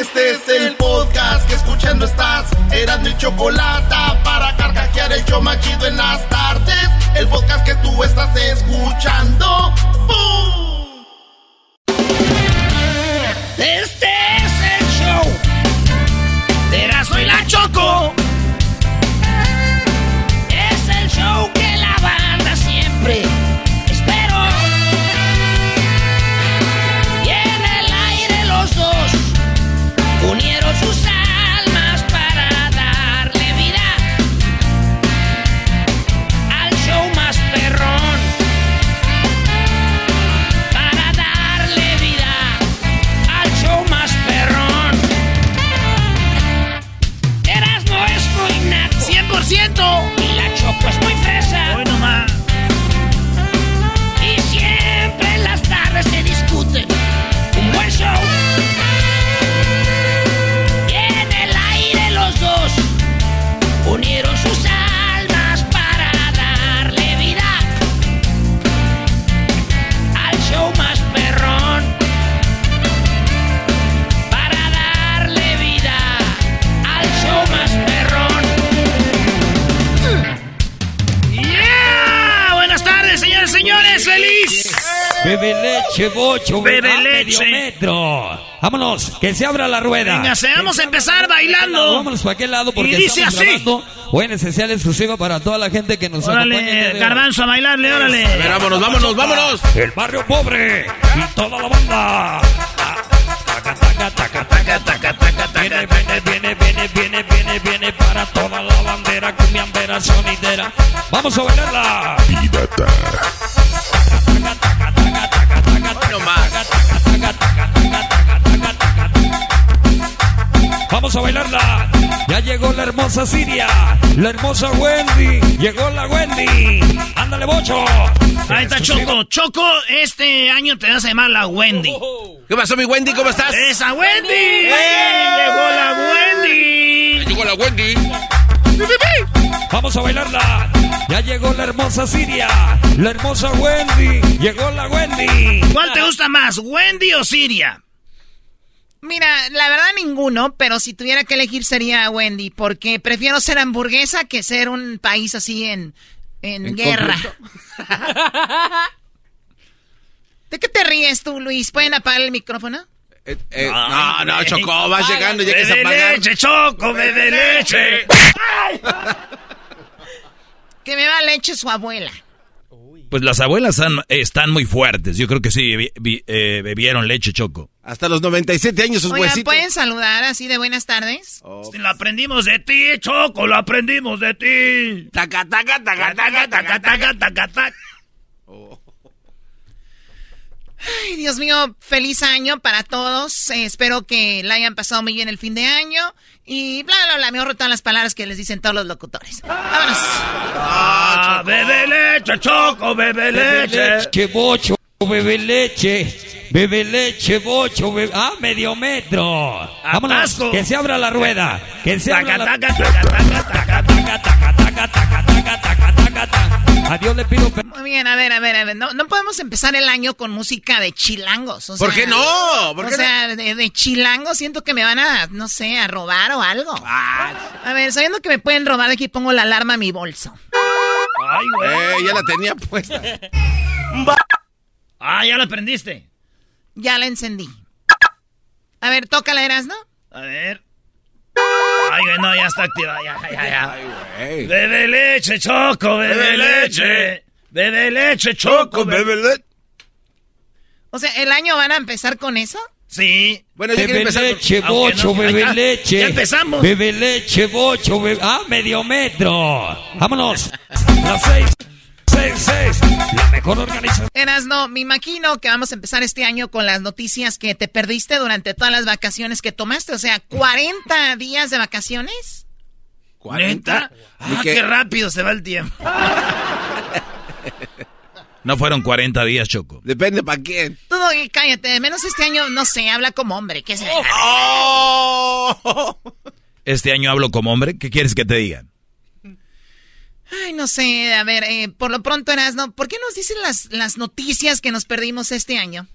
Este es el podcast que escuchando estás. Eran mi chocolate para carcajear el yo machido en las tardes. El podcast que tú estás escuchando. ¡Bum! Este es el show de Erasmo y la Choco. Y la Bebe leche, bocho, Bebe leche. medio metro. Vámonos, que se abra la rueda. Venga, se vamos a empezar bailando. Vámonos para aquel lado porque Y dice estamos así. grabando Buena esencial exclusiva para toda la gente que nos acompaña. Órale, de hoy. garbanzo, a bailarle, órale. A ver, vámonos, vámonos, vámonos. El barrio pobre y toda la banda. Taca, taca, taca, taca, taca, taca, Viene, viene, viene, viene, viene, viene, viene para toda la bandera, cumbiambera, sonidera. Vamos a bailarla. No Vamos a bailarla. Ya llegó la hermosa Siria, la hermosa Wendy. Llegó la Wendy. Ándale, bocho. Ahí está Choco. Choco, este año te vas a llamar la Wendy. ¿Qué pasó, mi Wendy? ¿Cómo estás? ¡Esa Wendy! ¡Llegó la Wendy! Llegó la Wendy. Vamos a bailarla. Ya llegó la hermosa Siria, la hermosa Wendy. Llegó la Wendy. ¿Cuál te gusta más, Wendy o Siria? Mira, la verdad ninguno, pero si tuviera que elegir sería Wendy, porque prefiero ser hamburguesa que ser un país así en, en, ¿En guerra. ¿De qué te ríes tú, Luis? ¿Pueden apagar el micrófono? Eh, eh, no, no, Choco, vas llegando, ya que se Bebe apagar. leche, Choco, bebe leche. Que me va leche su abuela. Pues las abuelas han- están muy fuertes. Yo creo que sí eh, bebieron leche choco. Hasta los 97 años sus Oigan, huesitos. ¿pueden saludar así de buenas tardes? Lo aprendimos de ti, Choco, lo aprendimos de ti. Taca, taca, taca, taca, taca, taca, taca, taca. Ay, Dios mío, feliz año para todos. Eh, espero que la hayan pasado muy bien el fin de año. Y bla, bla, bla. Me ahorro todas las palabras que les dicen todos los locutores. Vámonos. Ah, bebe leche, Choco, bebe leche. Leche, bocho, bebe leche. Bebe leche, bocho, bebe... Ah, medio metro. Vámonos, Atasco. que se abra la rueda. Que se abra Taca, la... taca, taca. A Dios le pido... Muy bien, a ver, a ver, a ver. No, no podemos empezar el año con música de chilangos. o ¿Por qué no? ¿Por o qué no? sea, de, de chilangos siento que me van a, no sé, a robar o algo. Ah, A ver, sabiendo que me pueden robar, aquí pongo la alarma a mi bolso. Ay, güey. eh, ya la tenía puesta. Ah, ya lo aprendiste. Ya la encendí. A ver, tócala, ¿no? A ver. Ay, güey, no, ya está activa, ya, ya, ya. Bebe leche, choco, bebe leche. Bebe leche, choco, bebe leche. O sea, ¿el año van a empezar con eso? Sí. Bueno, ya Bebe empezar con- leche, bocho, bebe leche. Ya empezamos. Bebe leche, bocho, bebe... Ah, medio metro. Vámonos. Las seis. La mejor organización. Eras, no, me imagino que vamos a empezar este año con las noticias que te perdiste durante todas las vacaciones que tomaste. O sea, 40 días de vacaciones. ¿Neta? Ni Ah, que- qué rápido se va el tiempo. No fueron 40 días, Choco. Depende para quién. Tú, Doggy, cállate. De menos este año, no sé, habla como hombre. ¿Qué se Oh. Este año hablo como hombre. ¿Qué quieres que te diga? Ay, no sé. A ver, eh, por lo pronto, Eras, no. ¿Por qué nos dicen las, las noticias que nos perdimos este año?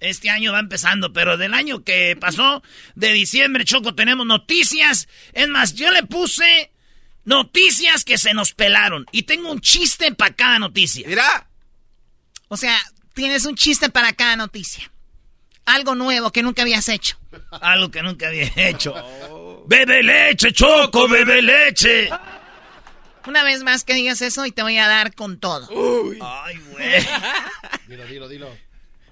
Este año va empezando, pero del año que pasó, de diciembre, Choco, tenemos noticias. Es más, yo le puse noticias que se nos pelaron. Y tengo un chiste para cada noticia. Mira. O sea, tienes un chiste para cada noticia. Algo nuevo que nunca habías hecho. Algo que nunca había hecho. Bebe leche, Choco, bebe leche. Una vez más que digas eso y te voy a dar con todo. Ay, güey. Dilo, dilo, dilo.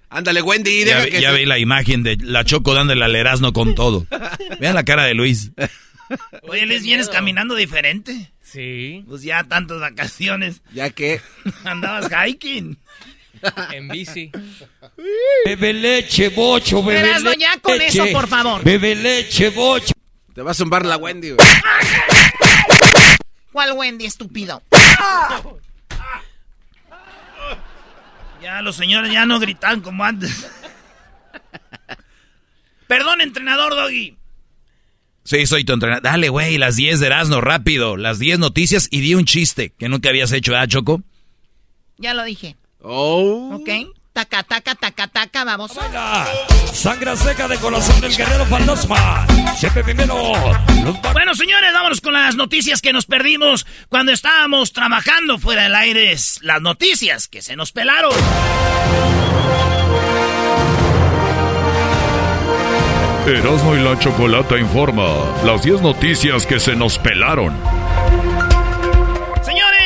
Ándale, Wendy, Ya, vi- que ya vi la imagen de la Choco dándole al Erasmo con todo. Vean la cara de Luis. Oye, Luis, vienes caminando diferente. Sí. Pues ya tantas vacaciones. Ya que. Andabas hiking. En bici. Bebe leche, bocho, bebe Erasmo, leche. ya con eso, por favor. Bebe leche, bocho. Te va a zumbar la Wendy, güey. ¿Cuál Wendy, estúpido? Ya los señores ya no gritan como antes. Perdón, entrenador Doggy. Sí, soy tu entrenador. Dale, güey, las 10 de Erasmo, rápido. Las 10 noticias y di un chiste que nunca habías hecho, ¿ah, Choco? Ya lo dije. Oh. ¿Ok? Taca, taca, taca, taca, vamos. Sangre seca de corazón del guerrero fantasma. Siempre primero. Bueno, señores, vámonos con las noticias que nos perdimos cuando estábamos trabajando fuera del aire. Las noticias que se nos pelaron. Erasmo y la Chocolata informa las 10 noticias que se nos pelaron.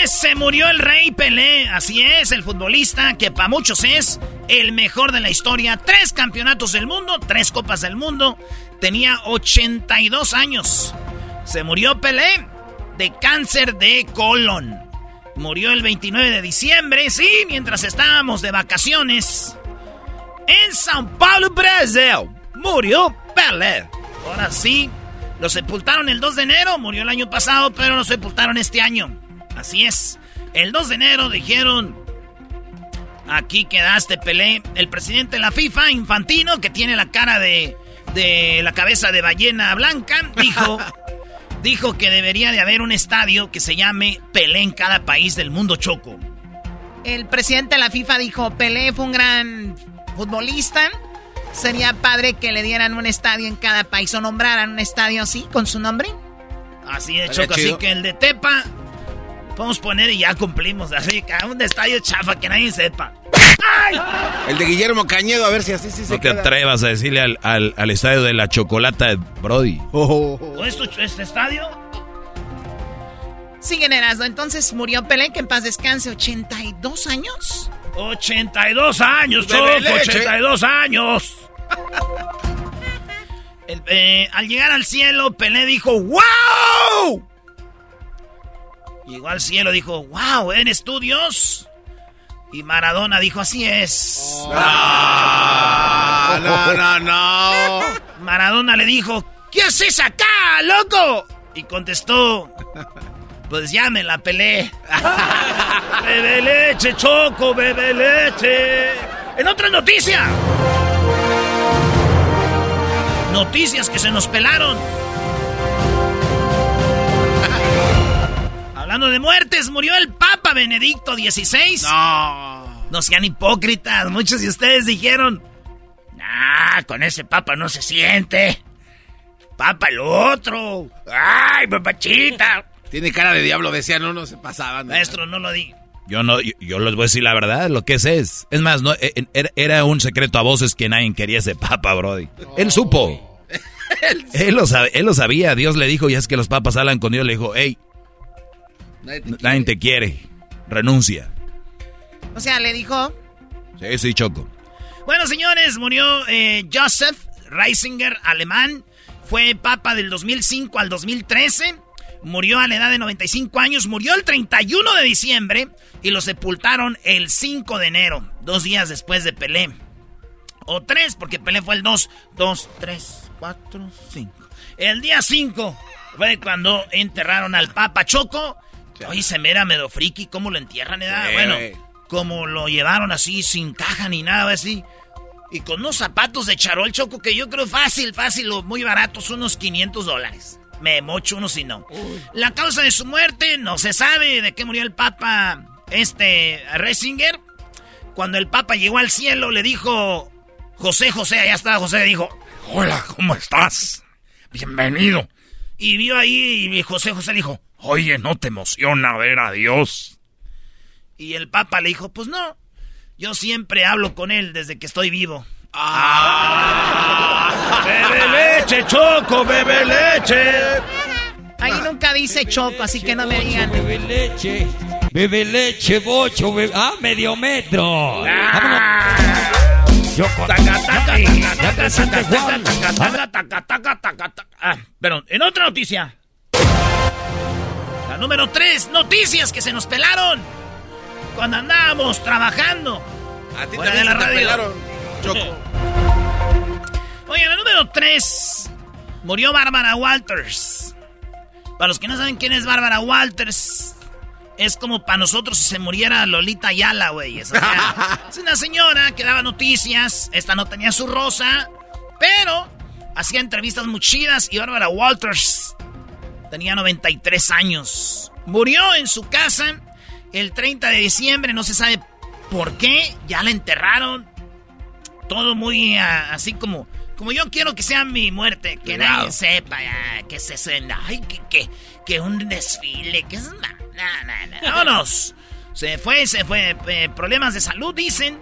Se murió el rey Pelé. Así es, el futbolista que para muchos es el mejor de la historia. Tres campeonatos del mundo, tres copas del mundo. Tenía 82 años. Se murió Pelé de cáncer de colon. Murió el 29 de diciembre, sí, mientras estábamos de vacaciones. En Sao Paulo, Brasil. Murió Pelé. Ahora sí, lo sepultaron el 2 de enero. Murió el año pasado, pero lo sepultaron este año. Así es. El 2 de enero dijeron... Aquí quedaste, Pelé. El presidente de la FIFA, Infantino, que tiene la cara de, de la cabeza de ballena blanca, dijo, dijo que debería de haber un estadio que se llame Pelé en cada país del mundo choco. El presidente de la FIFA dijo, Pelé fue un gran futbolista. Sería padre que le dieran un estadio en cada país o nombraran un estadio así, con su nombre. Así de choco, así que el de Tepa podemos poner y ya cumplimos. Así que un estadio chafa que nadie sepa. El de Guillermo Cañedo, a ver si así sí se No te queda. atrevas a decirle al, al- al estadio de la Chocolata, Brody. ¿O es tu- este estadio? Siguen Erasmo. Entonces murió Pelé, que en paz descanse, 82 años. 82 años, Choco, leche. 82 años. El- eh, al llegar al cielo, Pelé dijo, ¡Wow! Llegó al cielo, dijo, ¡Wow! ¿Eres tú, Dios? Y Maradona dijo, así es. Ah, no, no, no. Maradona le dijo, ¿qué haces acá, loco? Y contestó, pues ya me la pelé. bebe leche, Choco, bebe leche. En otra noticia. Noticias que se nos pelaron. Hablando de muertes, murió el Papa Benedicto XVI. No. No sean hipócritas. Muchos de ustedes dijeron, ah, con ese papa no se siente. Papa el otro. Ay, papachita. Tiene cara de diablo, decían, no, no se pasaban. Maestro, no lo di. Yo no, yo, yo les voy a decir la verdad, lo que es es. Es más, no, eh, era, era un secreto a voces que nadie quería ese papa, Brody. Él supo. Él lo, él lo sabía, Dios le dijo, y es que los papas hablan con Dios, le dijo, hey, Nadie te nadie te quiere, renuncia. O sea, le dijo... Sí, sí, Choco. Bueno, señores, murió eh, Joseph Reisinger, alemán. Fue papa del 2005 al 2013. Murió a la edad de 95 años. Murió el 31 de diciembre y lo sepultaron el 5 de enero, dos días después de Pelé. O tres, porque Pelé fue el 2. 2, 3, 4, 5. El día 5 fue cuando enterraron al Papa Choco. Oye, se me era medio friki. ¿Cómo lo entierran? edad? Sí. Bueno, como lo llevaron así, sin caja ni nada, así. Y con unos zapatos de charol choco que yo creo fácil, fácil o muy baratos, unos 500 dólares. Me mocho uno si no. La causa de su muerte no se sabe de qué murió el Papa este Resinger. Cuando el Papa llegó al cielo le dijo José José, allá estaba José, dijo, hola, ¿cómo estás? Bienvenido. Y vio ahí y José José le dijo, oye, ¿no te emociona ver a Dios? Y el Papa le dijo, pues no, yo siempre hablo con él desde que estoy vivo. Bebe leche, Choco, bebe leche. Ahí nunca dice choco, así que no me digan. Bebe leche, bebe leche, bocho, bebe... Ah, medio metro. Vámonos. Choco, ya te sientes Juan. Ah, perdón, en otra noticia. Número 3, noticias que se nos pelaron cuando andábamos trabajando. A ti también la se te radio. pelaron, Choco. Oye, la número 3. Murió Bárbara Walters. Para los que no saben quién es Bárbara Walters, es como para nosotros si se muriera Lolita Ayala, güey. O sea, es una señora que daba noticias. Esta no tenía su rosa, pero hacía entrevistas muy chidas. Y Bárbara Walters tenía 93 años. Murió en su casa el 30 de diciembre. No se sabe por qué. Ya la enterraron todo muy ah, así como como yo quiero que sea mi muerte, que Cuidado. nadie sepa ah, que se cena, ay que, que, que un desfile, que es vámonos. Se fue, se fue, eh, problemas de salud dicen.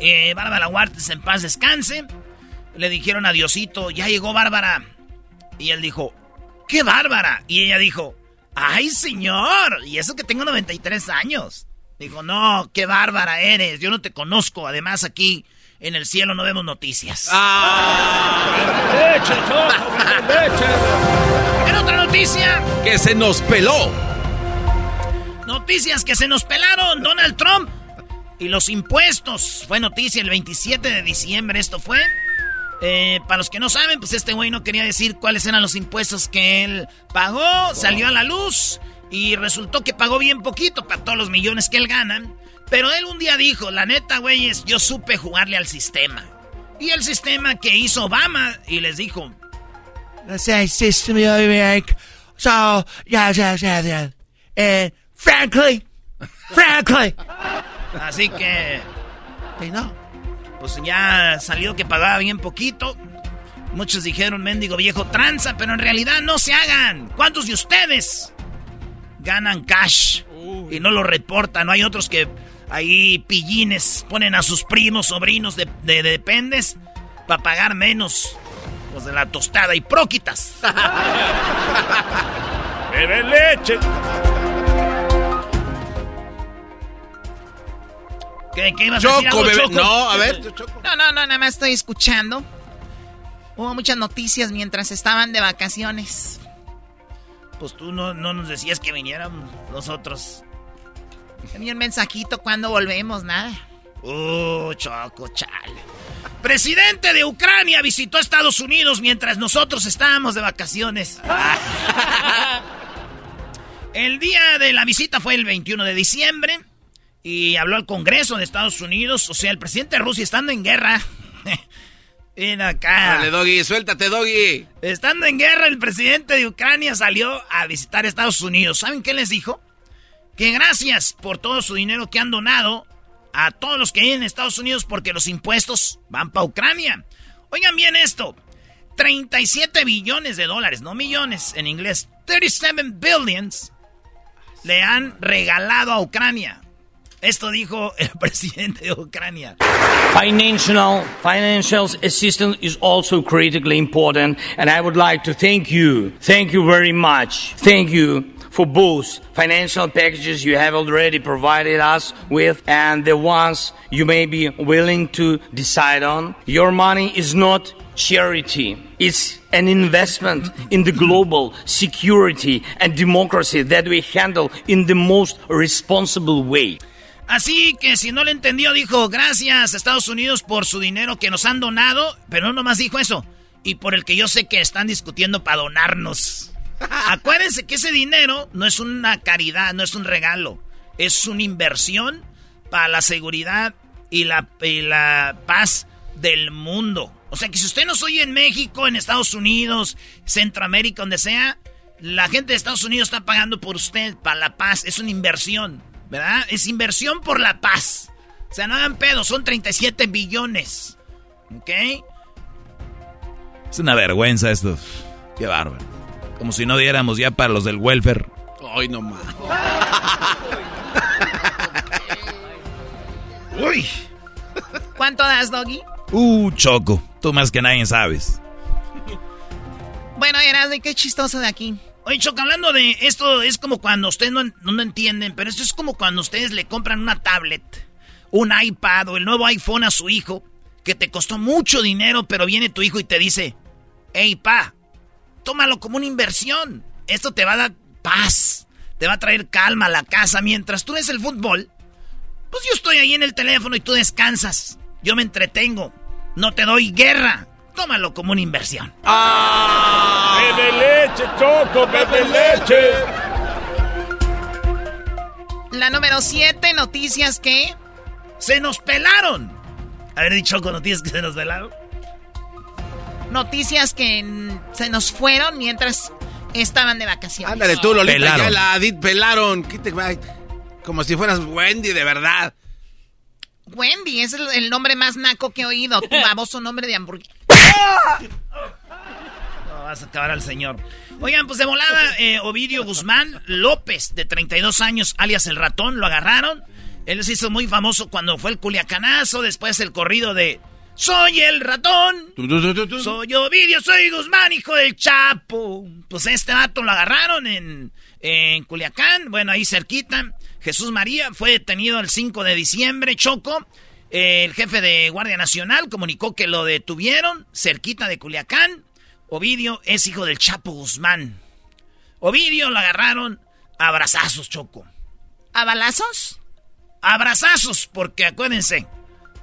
Eh, Bárbara Huartes en paz descanse. Le dijeron a Diosito, ya llegó Bárbara. Y él dijo, ¿qué Bárbara? Y ella dijo, ¡ay señor! Y eso que tengo 93 años. Dijo, no, qué bárbara eres, yo no te conozco. Además aquí en el cielo no vemos noticias. Leche, Choco, bebe leche. En otra noticia, Que se nos peló. noticias que se nos pelaron, Donald Trump y los impuestos. Fue noticia el 27 de diciembre, esto fue. Eh, para los que no saben, pues este güey no quería decir cuáles eran los impuestos que él pagó, salió a la luz y resultó que pagó bien poquito para todos los millones que él gana. Pero él un día dijo, la neta, güeyes, yo supe jugarle al sistema. Y el sistema que hizo Obama, y les dijo, so yeah yeah yeah yeah and frankly frankly. Así que, you know pues ya salió que pagaba bien poquito. Muchos dijeron, mendigo viejo tranza, pero en realidad no se hagan. ¿Cuántos de ustedes ganan cash y no lo reportan? No hay otros que ahí pillines ponen a sus primos, sobrinos de, de- de dependes para pagar menos. Los de la tostada y próquitas. Bebe leche. ¿Qué, qué ibas a decir Choco, algo, bebé. Choco? No, a ver, Choco. No, no, no, nada más estoy escuchando. Hubo muchas noticias mientras estaban de vacaciones. Pues tú no, no nos decías que viniéramos nosotros. Tenía un mensajito cuando volvemos, nada. Uh, Choco, chale. Presidente de Ucrania visitó Estados Unidos mientras nosotros estábamos de vacaciones. el día de la visita fue el 21 de diciembre y habló al Congreso de Estados Unidos. O sea, el presidente de Rusia estando en guerra. Ven acá. Dale, Doggy, suéltate, Doggy. Estando en guerra, el presidente de Ucrania salió a visitar Estados Unidos. ¿Saben qué les dijo? Que gracias por todo su dinero que han donado a todos los que viven en Estados Unidos porque los impuestos van para Ucrania. Oigan bien esto. 37 billones de dólares, no millones en inglés. 37 billions le han regalado a Ucrania. Esto dijo el presidente de Ucrania. Financial, financial assistance is also critically important, and I would like to thank you. Thank you very much. Thank you for both financial packages you have already provided us with and the ones you may be willing to decide on. Your money is not charity. It's an investment in the global security and democracy that we handle in the most responsible way. Así que si no lo entendió, dijo gracias a Estados Unidos por su dinero que nos han donado, pero no nomás dijo eso, y por el que yo sé que están discutiendo para donarnos. Acuérdense que ese dinero no es una caridad, no es un regalo, es una inversión para la seguridad y la, y la paz del mundo. O sea que si usted nos oye en México, en Estados Unidos, Centroamérica, donde sea, la gente de Estados Unidos está pagando por usted para la paz. Es una inversión, ¿verdad? Es inversión por la paz. O sea, no hagan pedo, son 37 billones. ¿Ok? Es una vergüenza esto. Qué bárbaro. Como si no diéramos ya para los del welfare. Ay, no más. Uy. ¿Cuánto das, Doggy? Uh, Choco. Tú más que nadie sabes. Bueno, Erasmo, qué chistoso de aquí. Oye, hablando de esto, es como cuando ustedes no, no, entienden, pero esto es como cuando ustedes le compran una tablet, un iPad o el nuevo iPhone a su hijo, que te costó mucho dinero, pero viene tu hijo y te dice, hey, pa, tómalo como una inversión. Esto te va a dar paz, te va a traer calma a la casa. Mientras tú ves el fútbol, pues yo estoy ahí en el teléfono y tú descansas. Yo me entretengo, no te doy guerra. Tómalo como una inversión. ¡Ah! ¡Bebe leche, Choco! ¡Bebe leche! La número 7, noticias que... ¡Se nos pelaron! A ver, dicho con noticias que se nos pelaron. Noticias que se nos fueron mientras estaban de vacaciones. Ándale tú, Lolita, Pelaron. ya la Adit pelaron. Como si fueras Wendy, de verdad. Wendy, es el, el nombre más naco que he oído. Tu baboso nombre de hamburguesa. Vas a acabar al señor. Oigan, pues de volada, eh, Ovidio Guzmán López, de 32 años, alias El Ratón, lo agarraron. Él se hizo muy famoso cuando fue el culiacanazo, después el corrido de Soy el ratón, soy Ovidio, soy Guzmán, hijo del Chapo. Pues este vato lo agarraron en, en Culiacán, bueno, ahí cerquita. Jesús María fue detenido el 5 de diciembre, Choco. Eh, el jefe de Guardia Nacional comunicó que lo detuvieron cerquita de Culiacán. Ovidio es hijo del Chapo Guzmán. Ovidio lo agarraron a abrazazos, Choco. ¿A balazos? Abrazazos, porque acuérdense,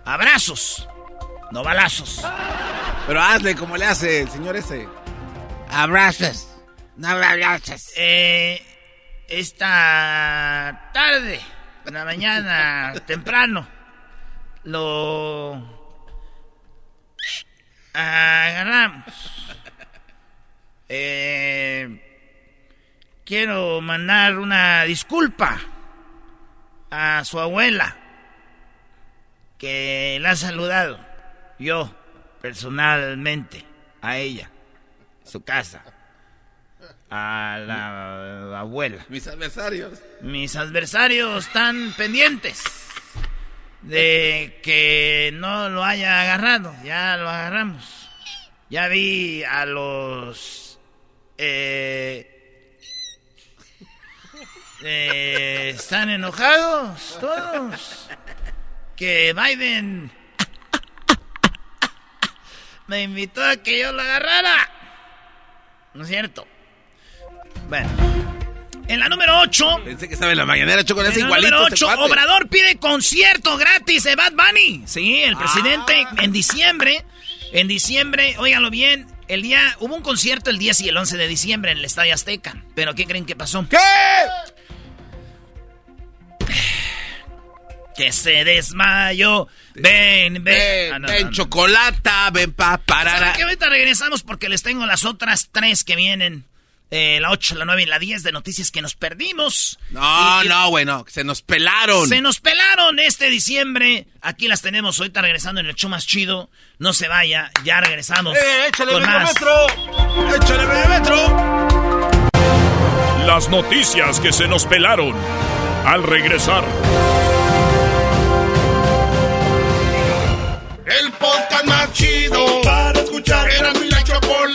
abrazos, no balazos. Pero hazle como le hace el señor ese. Abrazos. No abrazos. Eh, esta tarde, en la mañana, temprano, lo agarramos. Eh, quiero mandar una disculpa a su abuela, que la ha saludado yo personalmente a ella, su casa, a la abuela. Mis adversarios. Mis adversarios están pendientes de que no lo haya agarrado. Ya lo agarramos. Ya vi a los... eh, eh, están enojados todos. Que Biden me invitó a que yo lo agarrara. ¿No es cierto? Bueno. En la número 8. Pensé que estaba en la mañanera, Choco, le hace En la número este 8, cuate. Obrador pide concierto gratis de Bad Bunny. Sí, el presidente Ah. en diciembre, en diciembre, óiganlo bien, el día, hubo un concierto el 10 y el 11 de diciembre en el Estadio Azteca. Pero ¿qué creen que pasó? ¿Qué? Que se desmayó. Ven, ven. Ven, Ah, no, ven, no, no. chocolata, ven pa, parara. ¿Saben qué? Ahorita regresamos porque les tengo las otras tres que vienen eh, la 8, la 9 y la 10 de noticias que nos perdimos. No, y, no, bueno, se nos pelaron. Se nos pelaron este diciembre. Aquí las tenemos ahorita regresando en el show más chido. No se vaya, ya regresamos. Eh, échale con más. metro! ¡Échale medio metro! Las noticias que se nos pelaron al regresar. El podcast más chido para escuchar. Era mi la chocolate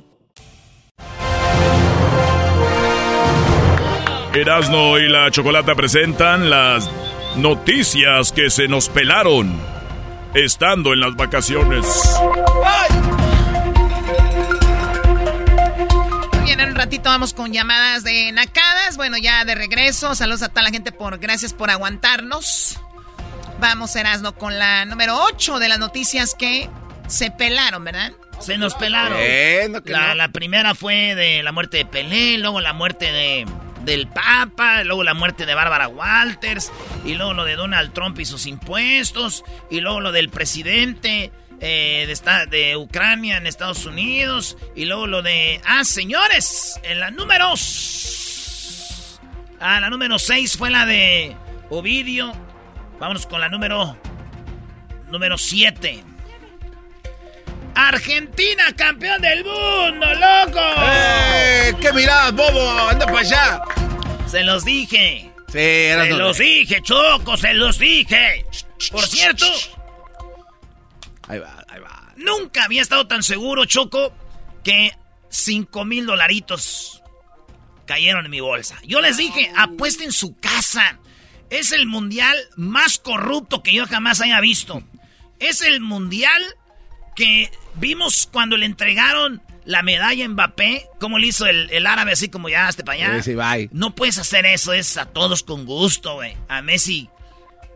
Erasno y la Chocolata presentan las noticias que se nos pelaron estando en las vacaciones. Muy bien, en un ratito vamos con llamadas de nacadas. Bueno, ya de regreso. Saludos a toda la gente por gracias por aguantarnos. Vamos, Erasno, con la número 8 de las noticias que se pelaron, ¿verdad? Se nos pelaron. Bueno, que la, no. la primera fue de la muerte de Pelé, luego la muerte de del Papa, luego la muerte de Bárbara Walters, y luego lo de Donald Trump y sus impuestos, y luego lo del presidente eh, de, Ucrania en Estados Unidos, y luego lo de... Ah, señores, en la número... Ah, la número 6 fue la de Ovidio. Vámonos con la número... Número 7. Argentina, campeón del mundo, loco. ¡Eh! ¿Qué mirás, bobo? Anda para allá. Se los dije. Sí, Se los dije, Choco, se los dije. Por cierto, Ahí va, ahí va. nunca había estado tan seguro, Choco, que 5 mil dolaritos cayeron en mi bolsa. Yo les dije, apuesten su casa. Es el mundial más corrupto que yo jamás haya visto. Es el mundial que vimos cuando le entregaron la medalla a Mbappé, como le hizo el, el árabe, así como ya, hasta para allá. Sí, sí, bye. No puedes hacer eso, es a todos con gusto, güey. A Messi.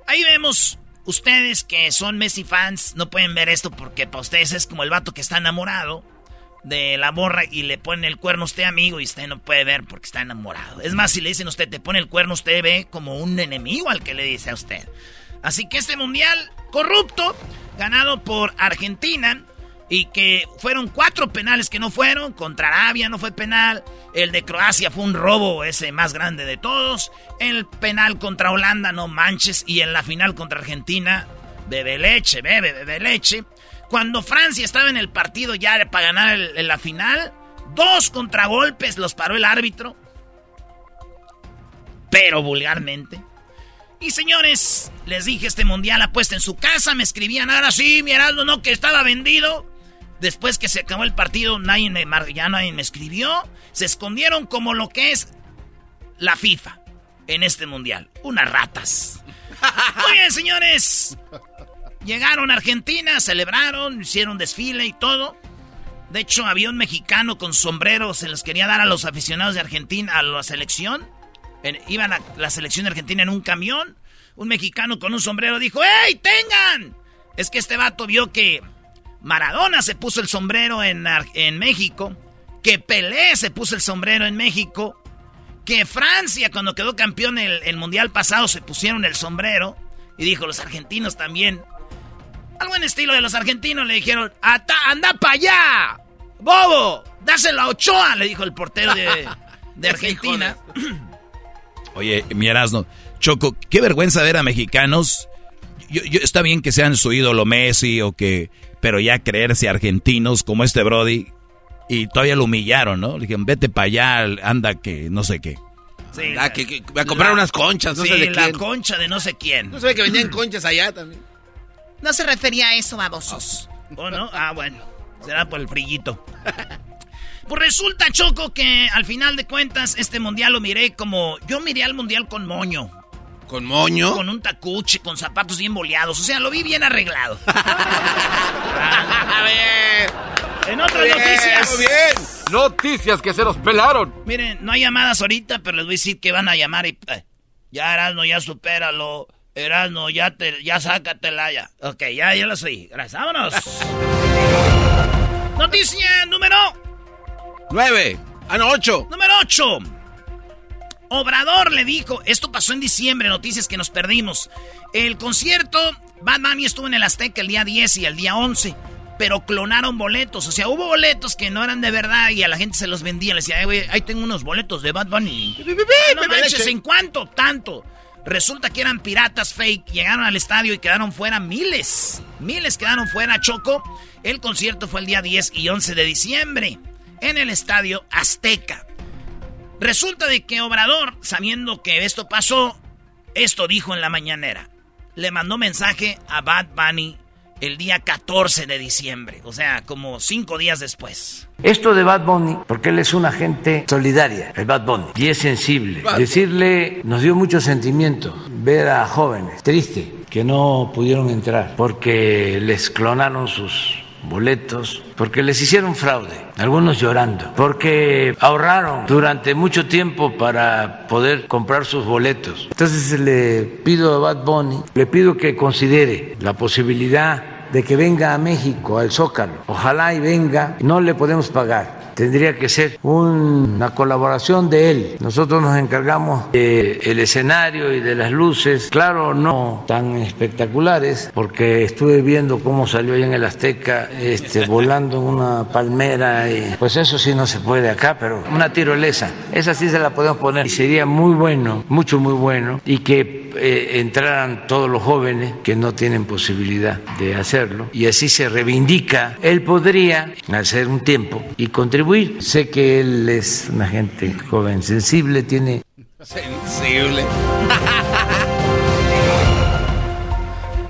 Ahí vemos, ustedes que son Messi fans, no pueden ver esto porque para ustedes es como el vato que está enamorado de la morra y le pone el cuerno a usted, amigo, y usted no puede ver porque está enamorado. Es más, si le dicen a usted, te pone el cuerno, usted ve como un enemigo al que le dice a usted. Así que este mundial corrupto, ganado por Argentina, y que fueron cuatro penales que no fueron. Contra Arabia no fue penal. El de Croacia fue un robo, ese más grande de todos. El penal contra Holanda, no manches. Y en la final contra Argentina, bebe leche, bebe, bebe leche. Cuando Francia estaba en el partido ya para ganar en la final, dos contragolpes los paró el árbitro. Pero vulgarmente. Y señores, les dije este mundial apuesta en su casa, me escribían, ahora sí, mi Heraldo, no, que estaba vendido. Después que se acabó el partido, nadie me, ya nadie me escribió. Se escondieron como lo que es la FIFA en este mundial. Unas ratas. Muy bien, señores. Llegaron a Argentina, celebraron, hicieron desfile y todo. De hecho, había un mexicano con sombrero, se los quería dar a los aficionados de Argentina, a la selección. En- iban a la selección de Argentina en un camión. Un mexicano con un sombrero dijo, ¡Ey, tengan! Es que este vato vio que Maradona se puso el sombrero en, en México, que Pelé se puso el sombrero en México, que Francia cuando quedó campeón el, el mundial pasado se pusieron el sombrero y dijo los argentinos también. Algo en estilo de los argentinos le dijeron, "Ata- anda para allá, bobo, dáselo a Ochoa, le dijo el portero de, de Argentina. Oye, mi Erasno, Choco, qué vergüenza ver a mexicanos. Yo, yo- está bien que sean su ídolo Messi o que, pero ya creerse argentinos como este Brody y todavía lo humillaron, ¿no? Le dijeron, vete para allá, anda que no sé qué. Sí, Ah, que, a comprar unas conchas, no sí, sé de la quién. concha de no sé quién. No sé que vendían conchas allá también. No se refería a eso, babosos. ¿O no? Ah, bueno. Será por el frillito. Pues resulta, Choco, que al final de cuentas este mundial lo miré como... Yo miré al mundial con moño. ¿Con moño? Con un tacuche, con zapatos bien boleados. O sea, lo vi bien arreglado. A ver. En otras Bien, noticias... muy bien. Noticias que se nos pelaron. Miren, no hay llamadas ahorita, pero les voy a decir que van a llamar y... eh, ya, Erasno, ya supéralo. Erasno, ya, te, ya sácatela ya. Ok, ya, ya lo soy. Gracias, vámonos. Noticia número... Nueve. Ah, no, ocho. Número 8. Obrador le dijo, esto pasó en diciembre, noticias que nos perdimos. El concierto, Bad Bunny estuvo en el Azteca el día 10 y el día 11, pero clonaron boletos. O sea, hubo boletos que no eran de verdad y a la gente se los vendía. Le decía, "Ay, güey, ahí tengo unos boletos de Bad Bunny. Ah, no manches, ¿en cuánto? Tanto. Resulta que eran piratas fake, llegaron al estadio y quedaron fuera miles. Miles quedaron fuera, Choco. El concierto fue el día 10 y 11 de diciembre en el estadio Azteca. Resulta de que Obrador, sabiendo que esto pasó, esto dijo en la mañanera. Le mandó mensaje a Bad Bunny el día 14 de diciembre, o sea, como cinco días después. Esto de Bad Bunny, porque él es una gente solidaria, el Bad Bunny, y es sensible. Decirle, nos dio mucho sentimiento ver a jóvenes, triste, que no pudieron entrar porque les clonaron sus boletos, porque les hicieron fraude, algunos llorando, porque ahorraron durante mucho tiempo para poder comprar sus boletos. Entonces le pido a Bad Bunny, le pido que considere la posibilidad de que venga a México, al Zócalo. Ojalá y venga, no le podemos pagar. Tendría que ser una colaboración de él. Nosotros nos encargamos del escenario y de las luces. Claro, no tan espectaculares, porque estuve viendo cómo salió allá en el Azteca, este, volando en una palmera. Y, pues eso sí no se puede acá, pero una tirolesa. Esa sí se la podemos poner. Y sería muy bueno, mucho, muy bueno. Y que eh, entraran todos los jóvenes que no tienen posibilidad de hacerlo. Y así se reivindica. Él podría hacer un tiempo y contribuir. Sé que él es una gente joven, sensible, tiene Sensible.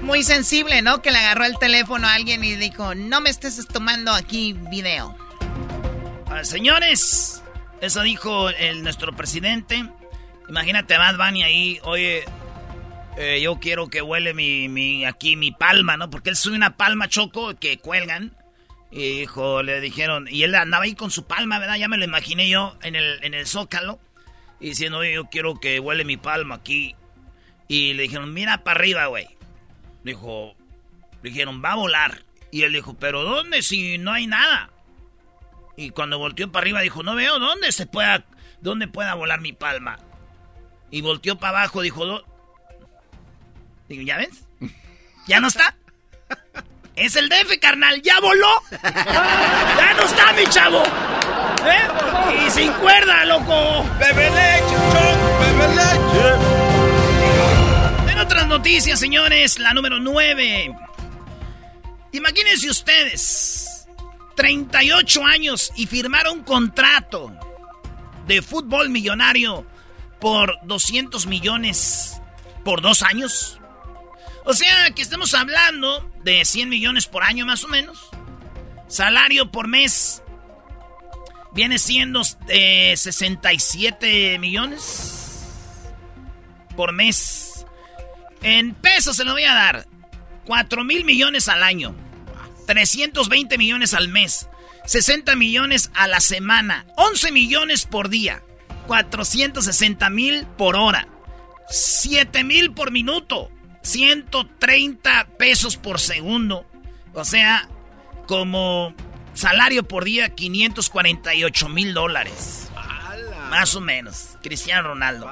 Muy sensible, ¿no? Que le agarró el teléfono a alguien y dijo, no me estés tomando aquí video. Ah, señores, eso dijo el, nuestro presidente. Imagínate a Bad Bunny ahí, oye, eh, yo quiero que huele mi, mi, aquí mi palma, ¿no? Porque él sube una palma choco que cuelgan. Y dijo, le dijeron, y él andaba ahí con su palma, ¿verdad? Ya me lo imaginé yo en el, en el zócalo. Diciendo, oye, yo quiero que huele mi palma aquí. Y le dijeron, mira para arriba, güey. Dijo, le dijeron, va a volar. Y él dijo, pero ¿dónde si no hay nada? Y cuando volteó para arriba dijo, no veo dónde se pueda, dónde pueda volar mi palma. Y volteó para abajo, dijo, ¿ya ves? ¿Ya no está? Es el DF, carnal, ya voló. Ya no está, mi chavo. ¿Eh? Y sin cuerda, loco. Bebe leche, bebe leche. En otras noticias, señores, la número 9. Imagínense ustedes, 38 años y firmar un contrato de fútbol millonario por 200 millones por dos años. O sea, que estamos hablando de 100 millones por año más o menos. Salario por mes viene siendo eh, 67 millones por mes. En pesos se lo voy a dar. 4 mil millones al año. 320 millones al mes. 60 millones a la semana. 11 millones por día. 460 mil por hora. 7 mil por minuto. 130 pesos por segundo. O sea, como salario por día, 548 mil dólares. Más o menos. Cristiano Ronaldo.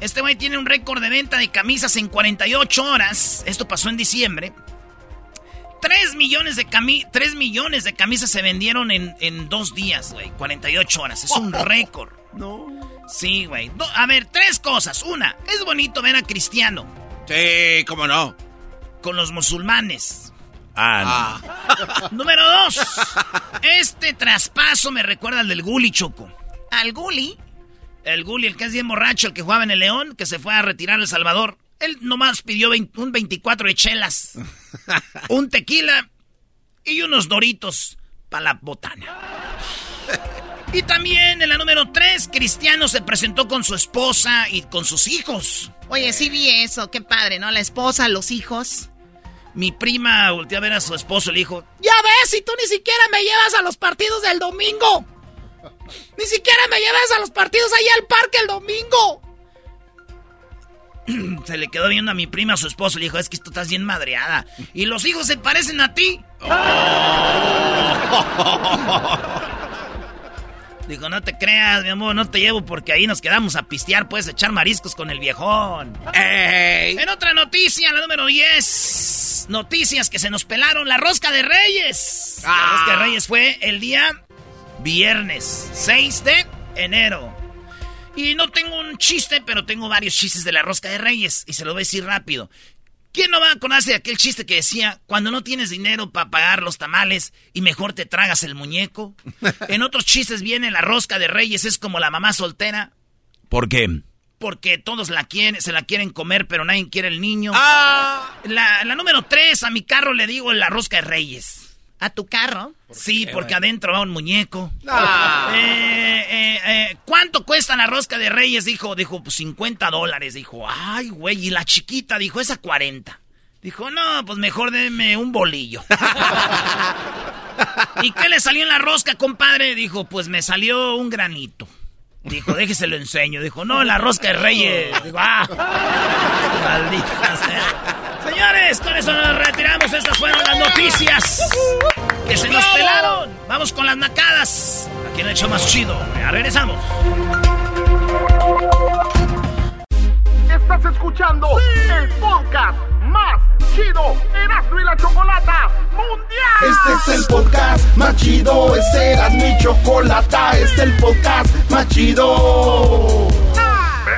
Este güey tiene un récord de venta de camisas en 48 horas. Esto pasó en diciembre. 3 millones de, cami 3 millones de camisas se vendieron en, en dos días, güey. 48 horas. Es un récord. No. Sí, güey. A ver, tres cosas. Una, es bonito ver a Cristiano. Sí, cómo no. Con los musulmanes. Ah, ah. Número dos. Este traspaso me recuerda al del Guli Choco. ¿Al Guli? El Guli, el que es bien borracho, el que jugaba en el León, que se fue a retirar a El Salvador. Él nomás pidió un 24 de chelas, un tequila y unos doritos para la botana. Y también en la número 3, Cristiano se presentó con su esposa y con sus hijos. Oye, sí vi eso, qué padre, ¿no? La esposa, los hijos. Mi prima volteó a ver a su esposo y le dijo, ya ves, si tú ni siquiera me llevas a los partidos del domingo. Ni siquiera me llevas a los partidos allá al parque el domingo. se le quedó viendo a mi prima a su esposo y le dijo, es que tú estás bien madreada. Y los hijos se parecen a ti. Dijo, no te creas, mi amor, no te llevo porque ahí nos quedamos a pistear, puedes echar mariscos con el viejón. En otra noticia, la número 10. Noticias que se nos pelaron, la rosca de Reyes. La rosca de Reyes fue el día viernes 6 de enero. Y no tengo un chiste, pero tengo varios chistes de la rosca de Reyes. Y se lo voy a decir rápido. ¿Quién no va a conocer aquel chiste que decía, cuando no tienes dinero para pagar los tamales y mejor te tragas el muñeco? en otros chistes viene la rosca de Reyes, es como la mamá soltera. ¿Por qué? Porque todos la quieren, se la quieren comer, pero nadie quiere el niño. Ah. La, la número tres, a mi carro le digo la rosca de Reyes. ¿A tu carro? Sí, porque adentro va un muñeco. Ah. Eh, eh, eh, ¿Cuánto cuesta la rosca de Reyes? Dijo, dijo, pues 50 dólares. Dijo, ay, güey, y la chiquita dijo, esa 40. Dijo, no, pues mejor déme un bolillo. ¿Y qué le salió en la rosca, compadre? Dijo, pues me salió un granito. Dijo, déjese lo enseño. Dijo, no, la rosca de Reyes. Dijo, ah, maldita sea. Señores, con eso nos retiramos. Estas fueron las noticias que se nos pelaron. Vamos con las nacadas. Aquí en el hecho más chido. Ya regresamos. Estás escuchando el podcast más chido Erasmo y la Chocolata Mundial. Este es el podcast más chido. Este era mi chocolata. Este es el podcast más chido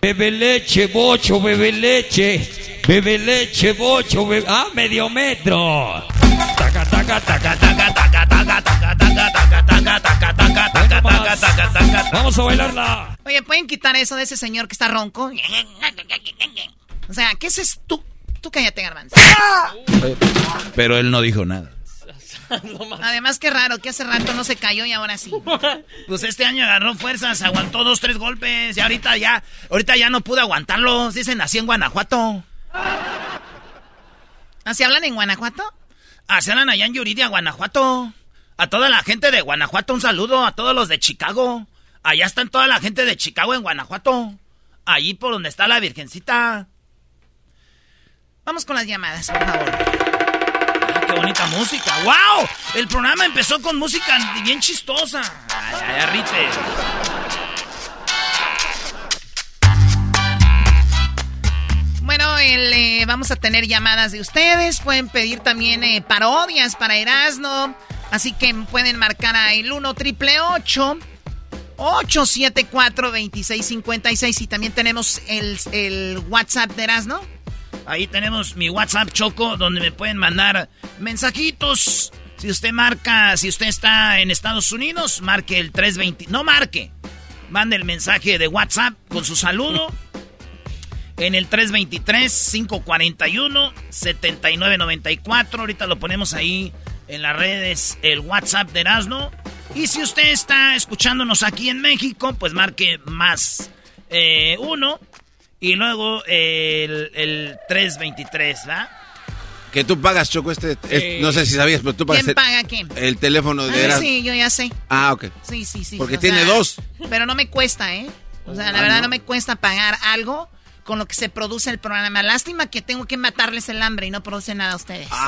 Bebe leche, bocho, bebe leche. Bebe leche, bocho, bebe... Ah, medio metro. Taca, taca, taca, taca, taca, taca, taca, taca, taca, taca, taca, taca, taca, taca, taca. Vamos a bailarla. Oye, ¿pueden quitar eso de ese señor que está ronco? O sea, ¿qué es tú? Tú cállate, garbanzo. Pero él no dijo nada. Además, qué raro, que hace rato no se cayó y ahora sí. Pues este año agarró fuerzas, aguantó dos, tres golpes y ahorita ya, ahorita ya no pude aguantarlos. Dicen así en Guanajuato. ¿Así hablan en Guanajuato? Así hablan allá en Yuridia, Guanajuato. A toda la gente de Guanajuato un saludo, a todos los de Chicago. Allá están toda la gente de Chicago en Guanajuato. Allí por donde está la Virgencita. Vamos con las llamadas, por favor. Qué bonita música. ¡Wow! El programa empezó con música bien chistosa. Ay, ay, Bueno, eh, vamos a tener llamadas de ustedes. Pueden pedir también eh, parodias para Erasmo. Así que pueden marcar a el 1 triple 874 2656 y también tenemos el, el WhatsApp de Erasmo. Ahí tenemos mi WhatsApp Choco, donde me pueden mandar mensajitos. Si usted marca, si usted está en Estados Unidos, marque el 320. No marque. Mande el mensaje de WhatsApp con su saludo. En el 323-541-7994. Ahorita lo ponemos ahí en las redes, el WhatsApp de Erasmo. Y si usted está escuchándonos aquí en México, pues marque más eh, uno y luego el, el 323, ¿va? Que tú pagas, Choco, este... no sé si sabías, pero tú pagas... ¿Quién paga qué? El teléfono de... Ah, sí, yo ya sé. Ah, ok. Sí, sí, sí. Porque tiene dos. Pero no me cuesta, ¿eh? O sea, la Ah, verdad ¿no? no me cuesta pagar algo con lo que se produce el programa. Lástima que tengo que matarles el hambre y no produce nada a ustedes.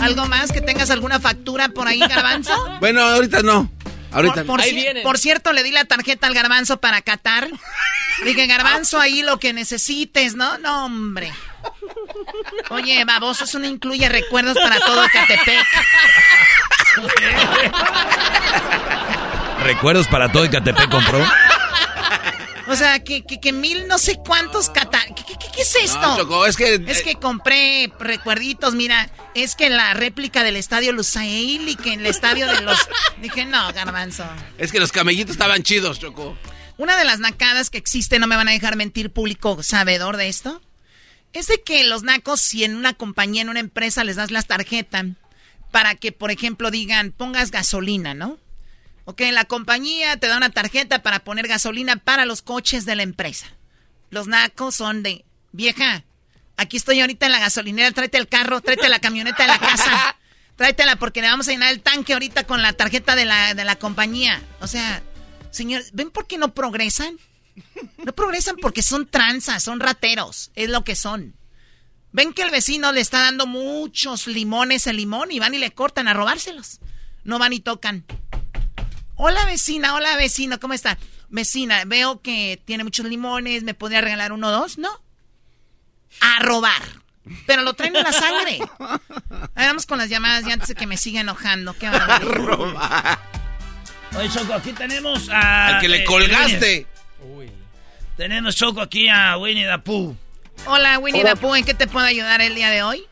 ¿Algo más? ¿Que tengas alguna factura por ahí, Garbanzo? Bueno, ahorita no. Ahorita Por, cierto, le di la tarjeta al Garbanzo para Qatar. Dije, Garbanzo, ahí lo que necesites, ¿no? No, hombre. Oye, baboso, eso no incluye recuerdos para todo Catepec. ¿Recuerdos para todo Icatepec compró? O sea, que, que, que mil no sé cuántos Qatar. ¿Qué, qué- qué- qué es esto? No, Choco, es que... Es que compré recuerditos, mira, es que la réplica del estadio Lusail y que en el estadio de los... Dije, no, garbanzo. Es que los camellitos estaban chidos, Choco. Una de las nacadas que existe, no me van a dejar mentir público sabedor de esto, es de que los nacos, si en una compañía, en una empresa les das las tarjetas para que, por ejemplo, digan, pongas gasolina, ¿no? Ok, la compañía te da una tarjeta para poner gasolina para los coches de la empresa. Los nacos son de, vieja, aquí estoy ahorita en la gasolinera, tráete el carro, tráete la camioneta de la casa, tráetela porque le vamos a llenar el tanque ahorita con la tarjeta de la, de la compañía. O sea, señor, ¿ven por qué no progresan? No progresan porque son tranzas, son rateros, es lo que son. Ven que el vecino le está dando muchos limones el limón y van y le cortan a robárselos. No van y tocan. Hola vecina, hola vecino, ¿cómo está? Vecina, veo que tiene muchos limones, ¿me podría regalar uno o dos? No. A robar. Pero lo traen en la sangre. A vamos con las llamadas ya antes de que me siga enojando. Qué barbaridad. Oye, Choco, aquí tenemos a... Al que le eh, colgaste. Winnie. Tenemos, Choco, aquí a Winnie the Pooh. Hola, Winnie Hola. the Pooh, ¿en qué te puedo ayudar el día de hoy?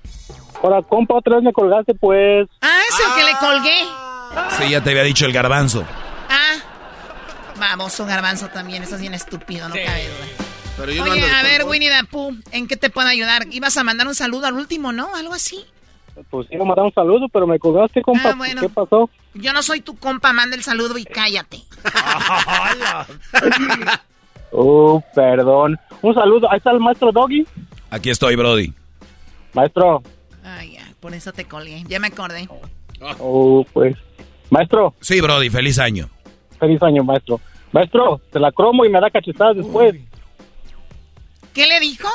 Hola, compa, otra vez me colgaste, pues. Ah, es el que le colgué. Sí, ya te había dicho el garbanzo. Ah, vamos, un garbanzo también, estás bien estúpido, no cabe duda. Pero yo Oye, a ver. Winnie the Pooh, ¿en qué te puedo ayudar? Ibas a mandar un saludo al último, ¿no? Algo así. Pues iba a mandar un saludo, pero me colgaste, compa. Ah, bueno. ¿Qué pasó? Yo no soy tu compa, manda el saludo y cállate. Oh, perdón. Un saludo. Ahí está el maestro Doggy. Aquí estoy, Brody. Maestro. Ay, ya, por eso te colgué, ya me acordé. Oh, pues. Maestro. Sí, Brody, feliz año. Feliz año, maestro. Maestro, te la cromo y me da cachetadas después. ¿Qué le dijo?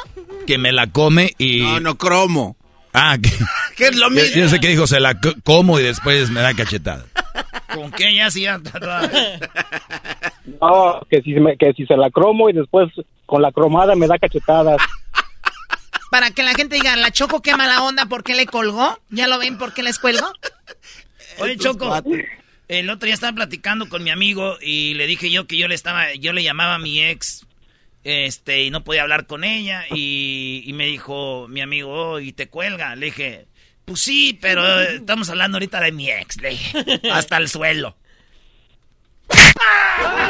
Que me la come y... No, no cromo. Ah, que... ¿Qué es lo Yo, mismo? yo sé que dijo, se la co- como y después me da cachetada. ¿Con qué ya ya- No, que si, me- que si se la cromo y después con la cromada me da cachetadas. Para que la gente diga, la Choco, qué mala onda, ¿por qué le colgó? ¿Ya lo ven por qué les cuelgo? Oye, Choco, el otro día estaba platicando con mi amigo y le dije yo que yo le estaba, yo le llamaba a mi ex, este, y no podía hablar con ella, y, y me dijo mi amigo, oh, y te cuelga. Le dije, pues sí, pero eh, estamos hablando ahorita de mi ex, le dije, hasta el suelo.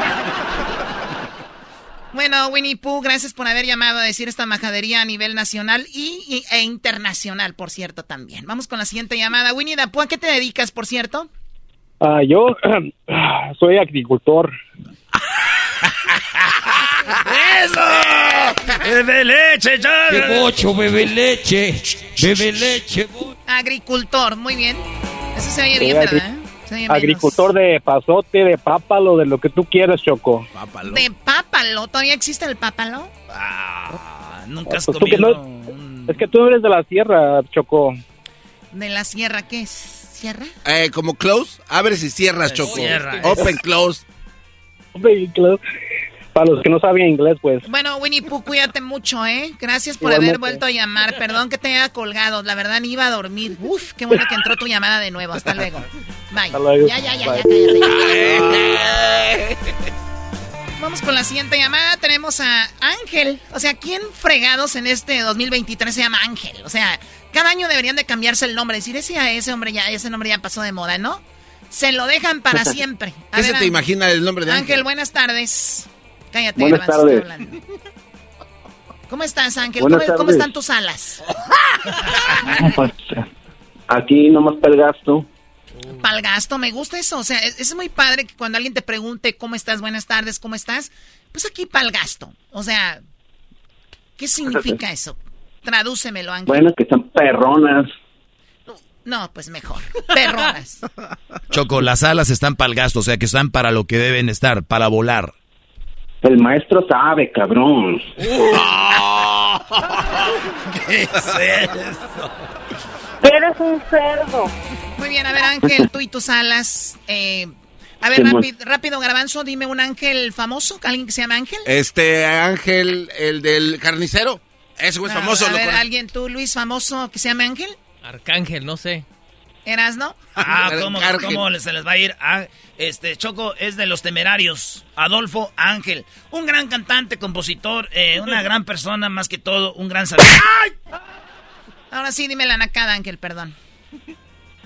Bueno, Winnie Pooh, gracias por haber llamado a decir esta majadería a nivel nacional y, y- e internacional, por cierto, también. Vamos con la siguiente llamada. Winnie Pooh, ¿a qué te dedicas, por cierto? Ah, yo soy agricultor. ¡Eso! ¡Bebe leche, ya! ¡Qué bocho, bebe leche! ¡Bebe leche! Agricultor, muy bien. Eso se oye bien, ¿verdad? Menos. agricultor de pasote, de pápalo, de lo que tú quieras, Choco. De pápalo, ¿todavía existe el pápalo? Ah, nunca has Pues tú que comido no- Es que tú eres de la sierra, Choco. ¿De la sierra qué es? ¿Sierra? Eh, como close, abres y cierras, Choco. Open, close. Open, close. Para los que no saben inglés, pues. Bueno, Winnie Pooh, cuídate mucho, ¿eh? Gracias por Igualmente. haber vuelto a llamar. Perdón que te haya colgado. La verdad, ni iba a dormir. Uf, qué bueno que entró tu llamada de nuevo. Hasta luego. Bye. Hasta luego. Ya, ya, ya, Bye. ya, cállate. Vamos con la siguiente llamada. Tenemos a Ángel. O sea, ¿quién fregados en este 2023 se llama Ángel? O sea, cada año deberían de cambiarse el nombre. Decir, ese, ese hombre ya, ese nombre ya pasó de moda, ¿no? Se lo dejan para siempre. A ¿Qué ver, se te Ángel. imagina el nombre de Ángel, Ángel? buenas tardes. Cállate, Buenas Garbanzo, estoy tardes. hablando. ¿Cómo estás, Ángel? ¿Cómo, cómo están tus alas? Aquí nomás para el gasto. Pal gasto, me gusta eso. O sea, es, es muy padre que cuando alguien te pregunte cómo estás, buenas tardes, ¿cómo estás? Pues aquí pal gasto. O sea, ¿qué significa eso? Tradúcemelo, Ángel. Bueno, que son perronas. No, pues mejor. Perronas. Choco, las alas están para el gasto, o sea que están para lo que deben estar, para volar. El maestro sabe, cabrón. ¿Qué es eso? Eres un cerdo. Muy bien, a ver, Ángel, tú y tus alas. eh, a ver, rápido, rápido, Garbanzo, dime un ángel famoso, alguien que se llama Ángel. Este Ángel, el del carnicero. Ese güey es No, famoso. A ver, alguien, tú, Luis, famoso, que se llama Ángel. Arcángel, no sé. ¿Eras, no? Ah, ¿cómo, cómo se les va a ir? Ah, este, Choco es de los temerarios. Adolfo Ángel. Un gran cantante, compositor, eh, una gran persona, más que todo, un gran saber. Ahora sí, dime la nacada, Ángel, perdón.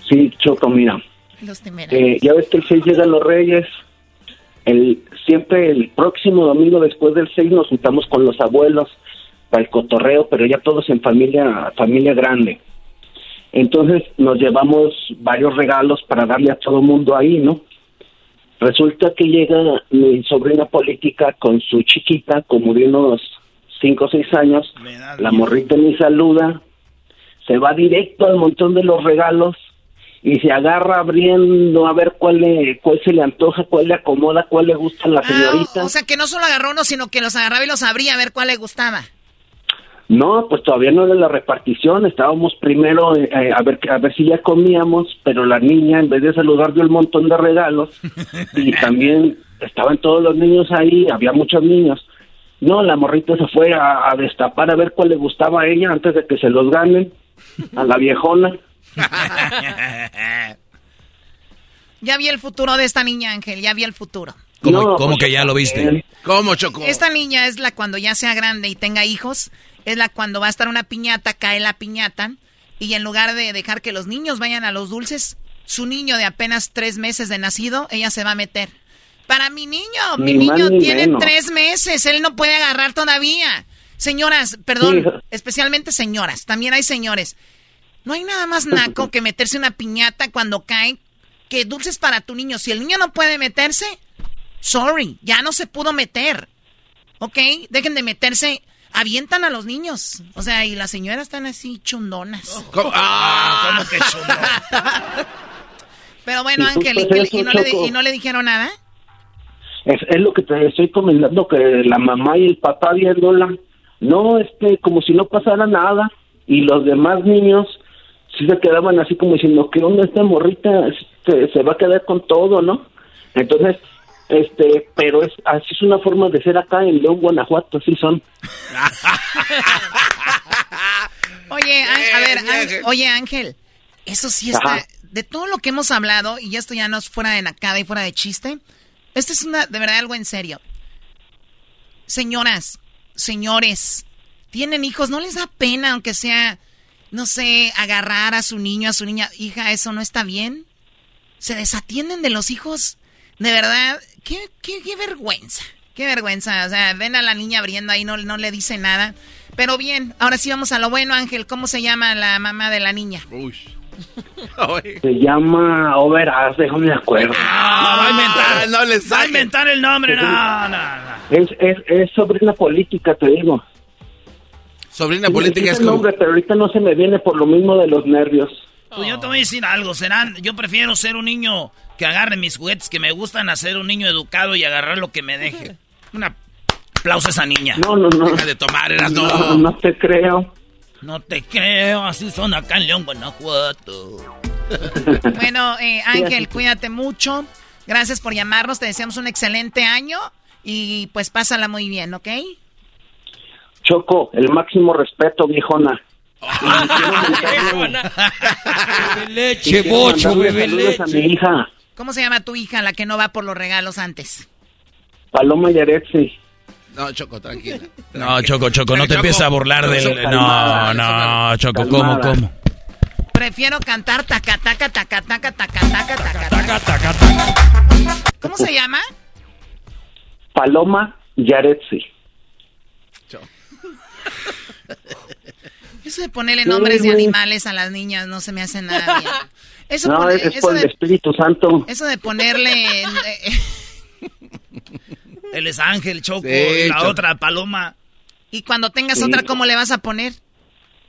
Sí, Choco, mira. Los. Eh, ya ves que el 6 llegan los reyes. El, siempre el próximo domingo después del 6 nos juntamos con los abuelos para el cotorreo, pero ya todos en familia, familia grande. Entonces nos llevamos varios regalos para darle a todo mundo ahí, ¿no? Resulta que llega mi sobrina política con su chiquita, como de unos 5 o 6 años. La morrita ni saluda, se va directo al montón de los regalos y se agarra abriendo a ver cuál le, cuál se le antoja, cuál le acomoda, cuál le gusta a la señorita. Ah, O sea, que no solo agarró uno, sino que los agarraba y los abría a ver cuál le gustaba. No, pues todavía no era la repartición, estábamos primero eh, a ver a ver si ya comíamos, pero la niña en vez de saludar dio un montón de regalos y también estaban todos los niños ahí, había muchos niños. No, la morrita se fue a, a destapar a ver cuál le gustaba a ella antes de que se los ganen a la viejona. Ya vi el futuro de esta niña, Ángel, ya vi el futuro. ¿Cómo, No, cómo pues, que ya lo viste? ¿Cómo, Choco? Esta niña es la cuando ya sea grande y tenga hijos, es la cuando va a estar una piñata, cae la piñata, y en lugar de dejar que los niños vayan a los dulces, su niño de apenas tres meses de nacido, ella se va a meter. Para mi niño, mi niño ni tiene menos. tres meses, él no puede agarrar todavía. Señoras, perdón, Sí. especialmente señoras, también hay señores. No hay nada más naco que meterse una piñata cuando cae que dulces para tu niño. Si el niño no puede meterse, sorry, ya no se pudo meter. ¿Ok? Dejen de meterse. Avientan a los niños. O sea, y las señoras están así chundonas. ¿Cómo? Ah, ¿Cómo que? Pero bueno, Y Ángel, ¿y, justo qué- es eso, y no le, y no le dijeron nada? Es, es lo que te estoy comentando, que la mamá y el papá viéndola, no, este, como si no pasara nada, y los demás niños sí se quedaban así como diciendo, ¿qué onda esta morrita? Este, se va a quedar con todo, ¿no? Entonces, este, pero es, así es una forma de ser acá en León, Guanajuato, así son. Oye, a ver, Ángel, Ángel. oye Ángel, eso sí está, Ajá. de todo lo que hemos hablado, y esto ya no es fuera de nacada y fuera de chiste, esto es una, de verdad algo en serio. Señoras, señores, tienen hijos, ¿no les da pena, aunque sea, no sé, agarrar a su niño, a su niña, hija, eso no está bien? Se desatienden de los hijos, de verdad, qué, qué, qué vergüenza, qué vergüenza, o sea, ven a la niña abriendo ahí, no, no le dice nada. Pero bien, ahora sí vamos a lo bueno, Ángel. ¿Cómo se llama la mamá de la niña? Se llama Overas, déjame de acuerdo. Ah, va a inventar. no le Va a inventar el nombre, no, no, no. Es, es, es sobrina política, te digo. Sobrina política es el como... nombre, pero ahorita no se me viene por lo mismo de los nervios. Pues yo te voy a decir algo, serán, yo prefiero ser un niño que agarre mis juguetes que me gustan a ser un niño educado y agarrar lo que me deje. Un aplauso a esa niña. No, no, no. Deja de tomar, eras No, no. no te creo. No te creo, así son acá en León, Guanajuato. bueno, eh, Ángel, cuídate mucho. Gracias por llamarnos. Te deseamos un excelente año y pues pásala muy bien, ¿ok? Choco, el máximo respeto, viejona. leche, bocho, bebe leche. A mi hija, ¿Cómo se llama tu hija, la que no va por los regalos antes? Paloma Yaretsi. No, Choco, tranquila. No, Choco, Choco, no te Choco. empieces a burlar del... No, no, Choco, ¿cómo, calmada. cómo? Prefiero cantar taca taca taca taca taca taca taca taca. ¿Cómo se llama? Paloma Yaretsi. Eso de ponerle nombres de animales a las niñas no se me hace nada bien. Eso, No, pone- es, es eso por el de, Espíritu Santo. eso de ponerle... Él es Ángel, Choco, Sí, y la Choco. otra Paloma. y cuando tengas Sí. otra, ¿cómo le vas a poner?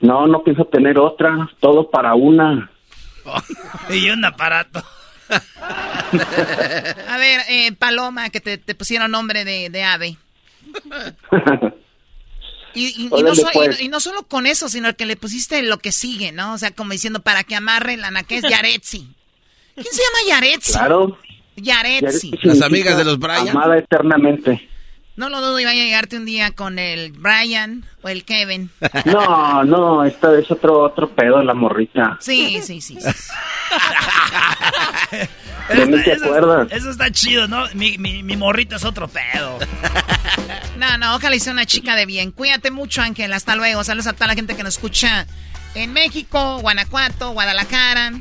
No, no pienso tener otra. Todo para una. Y un aparato. A ver, eh, Paloma, que te, te pusieron nombre de, de ave. Y, y- y no Órale, so- y- y no solo con eso, sino que le pusiste lo que sigue, ¿no? O sea, como diciendo, para que amarre la que es Yaretsi. ¿Quién se llama Yaretsi? Claro. Yaretsi. Yaretsi significa Amada eternamente. No lo dudo vaya a llegarte un día con el Brian o el Kevin. No, no, esta es otro otro pedo la morrita. Sí, sí, sí. sí. ¿De mí te Eso- acuerdas? Eso está chido, ¿no? Mi, mi, mi morrito es otro pedo. No, no, ojalá sea una chica de bien. Cuídate mucho, Ángel. Hasta luego. Saludos a toda la gente que nos escucha en México, Guanajuato, Guadalajara.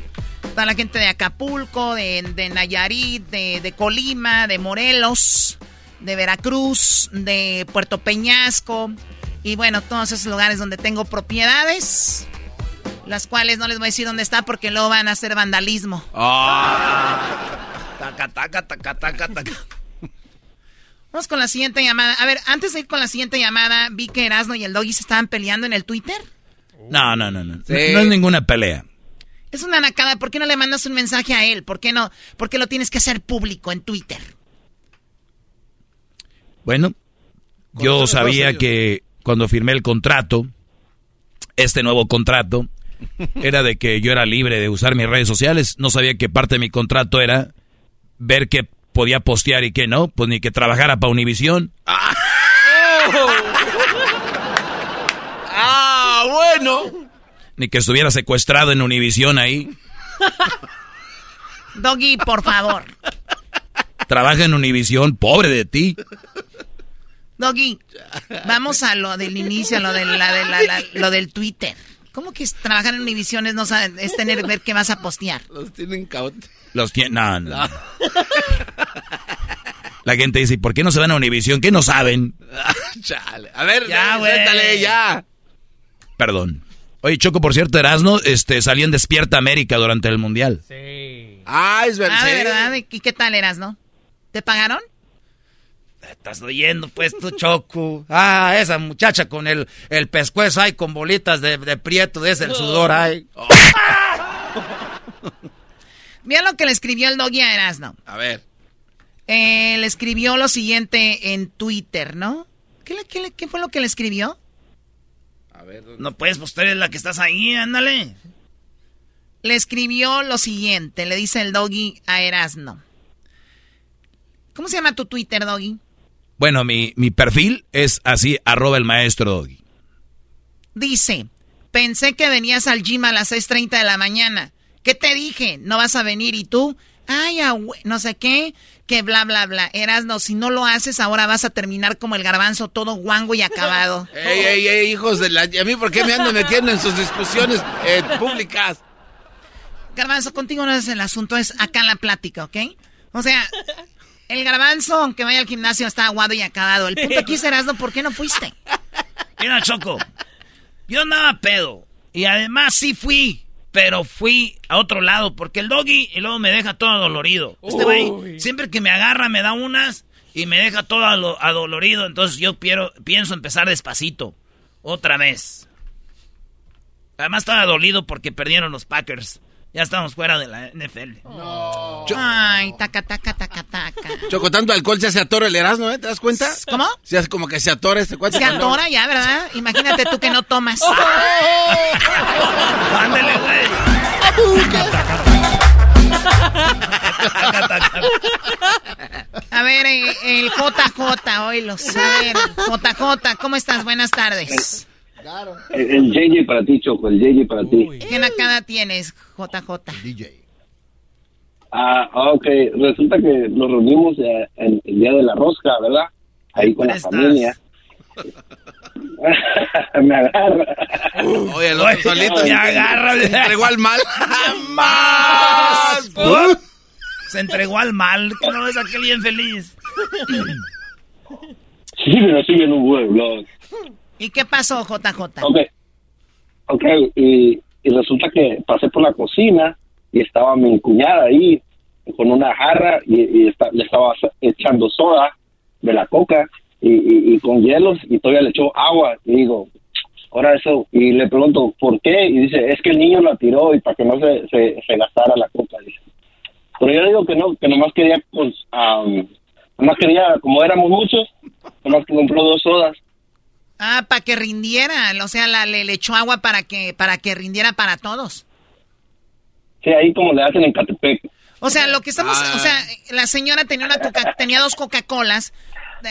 Toda la gente de Acapulco, de, de Nayarit, de, de Colima, de Morelos, de Veracruz, de Puerto Peñasco. Y bueno, todos esos lugares donde tengo propiedades. Las cuales no les voy a decir dónde está porque luego van a hacer vandalismo. Taca, taca, taca, taca, taca. Vamos con la siguiente llamada. A ver, antes de ir con la siguiente llamada, vi que Erasmo y el Doggy se estaban peleando en el Twitter. No, no, no, no. Sí. No, no es ninguna pelea. Es una nacada. ¿Por qué no le mandas un mensaje a él? ¿Por qué no? ¿Por qué lo tienes que hacer público en Twitter? Bueno, yo sabía que cuando firmé el contrato, este nuevo contrato, era de que yo era libre de usar mis redes sociales. No sabía que parte de mi contrato era ver qué podía postear y qué no. Pues ni que trabajara para Univisión. Ah, bueno. Ni que estuviera secuestrado en Univisión ahí. Doggy, por favor. Trabaja en Univisión, pobre de ti. Doggy, vamos a lo del inicio, a lo, de la, de la- la- lo del Twitter. ¿Cómo que es trabajar en Univision es, no saber- es tener ver qué vas a postear? Los tienen caute. Los tiene. No, no. La gente dice, ¿y por qué no se van a Univisión? ¿Qué no saben? Chale. A ver, Ya, ya, güey. suéltale, ya. Perdón. Oye, Choco, por cierto, Erasno, este, salió en Despierta América durante el Mundial. Ah, es verdad. Ah, ¿de verdad? ¿Y qué tal eras, no? ¿Te pagaron? Estás oyendo, pues, tu Choco. Ah, esa muchacha con el, el pescuezo ahí con bolitas de, de prieto, desde el sudor ahí. Mira lo que le escribió el Doggy a Erasno. A ver. Eh, le escribió lo siguiente en Twitter, ¿no? ¿Qué, le- qué le- qué fue lo que le escribió? No puedes, pues tú eres la que estás ahí, ándale. Le escribió lo siguiente, le dice el Doggy a Erasno. ¿Cómo se llama tu Twitter, Doggy? Bueno, mi, mi perfil es así, arroba el maestro Doggy. Dice, pensé que venías al gym a las 6.30 de la mañana. ¿Qué te dije? ¿No vas a venir? ¿Y tú? Ay, no sé qué, que bla, bla, bla. Erasno, si no lo haces, ahora vas a terminar como el garbanzo, todo guango y acabado. Ey, ey, ey, hijos de la... ¿Y a mí por qué me ando metiendo en sus discusiones eh, públicas? Garbanzo, contigo no es el asunto, es acá la plática, ¿ok? O sea, el garbanzo, aunque vaya al gimnasio, está aguado y acabado. El punto aquí es, Erasno, ¿por qué no fuiste? Mira, Choco, yo andaba pedo. Y además sí fui, pero fui a otro lado, porque el doggy y luego me deja todo dolorido. Este güey, siempre que me agarra me da unas y me deja todo adolorido. Entonces yo piero- pienso empezar despacito, otra vez. Además estaba dolido porque perdieron los Packers. Ya estamos fuera de la NFL. No. Ay, taca, taca, taca, taca. Choco, tanto alcohol se hace atora el Erasmo, ¿eh? ¿Te das cuenta? ¿Cómo? Se hace como que se atora este cuate. Se atora ya, ¿verdad? Imagínate tú que no tomas. Ándale, güey. A ver, eh, el JJ, oílos. A ver, JJ, ¿cómo estás? Buenas tardes. El, el JJ para ti, Choco, el JJ para ti. ¿Qué nacada tienes, JJ? DJ. Ah, ok. Resulta que nos reunimos eh, en el día de la rosca, ¿verdad? Ahí con la familia. Me agarra. Oye, el otro solito. Me agarra. Se entregó al mal. ¡Más! Se entregó al mal. ¿Que no ves aquel bien feliz? Sí, pero sigue en un pueblo. ¿Y qué pasó, JJ? Ok. Ok, y, y resulta que pasé por la cocina y estaba mi cuñada ahí con una jarra y, y esta- le estaba echando soda de la coca y, y- con hielos y todavía le echó agua y digo, ahora eso, y le pregunto, ¿por qué? Y dice, es que el niño la tiró y para que no se, se, se gastara la coca, dice. Pero yo digo que no, que nomás quería, pues, am, nomás quería, como éramos muchos, nomás que compró dos sodas. Ah, para que rindiera, o sea, la, le, le echó agua para que para que rindiera para todos. Sí, ahí como le hacen en Catepec. O sea, lo que estamos, Ah. o sea, la señora tenía una coca, tenía dos Coca-Colas,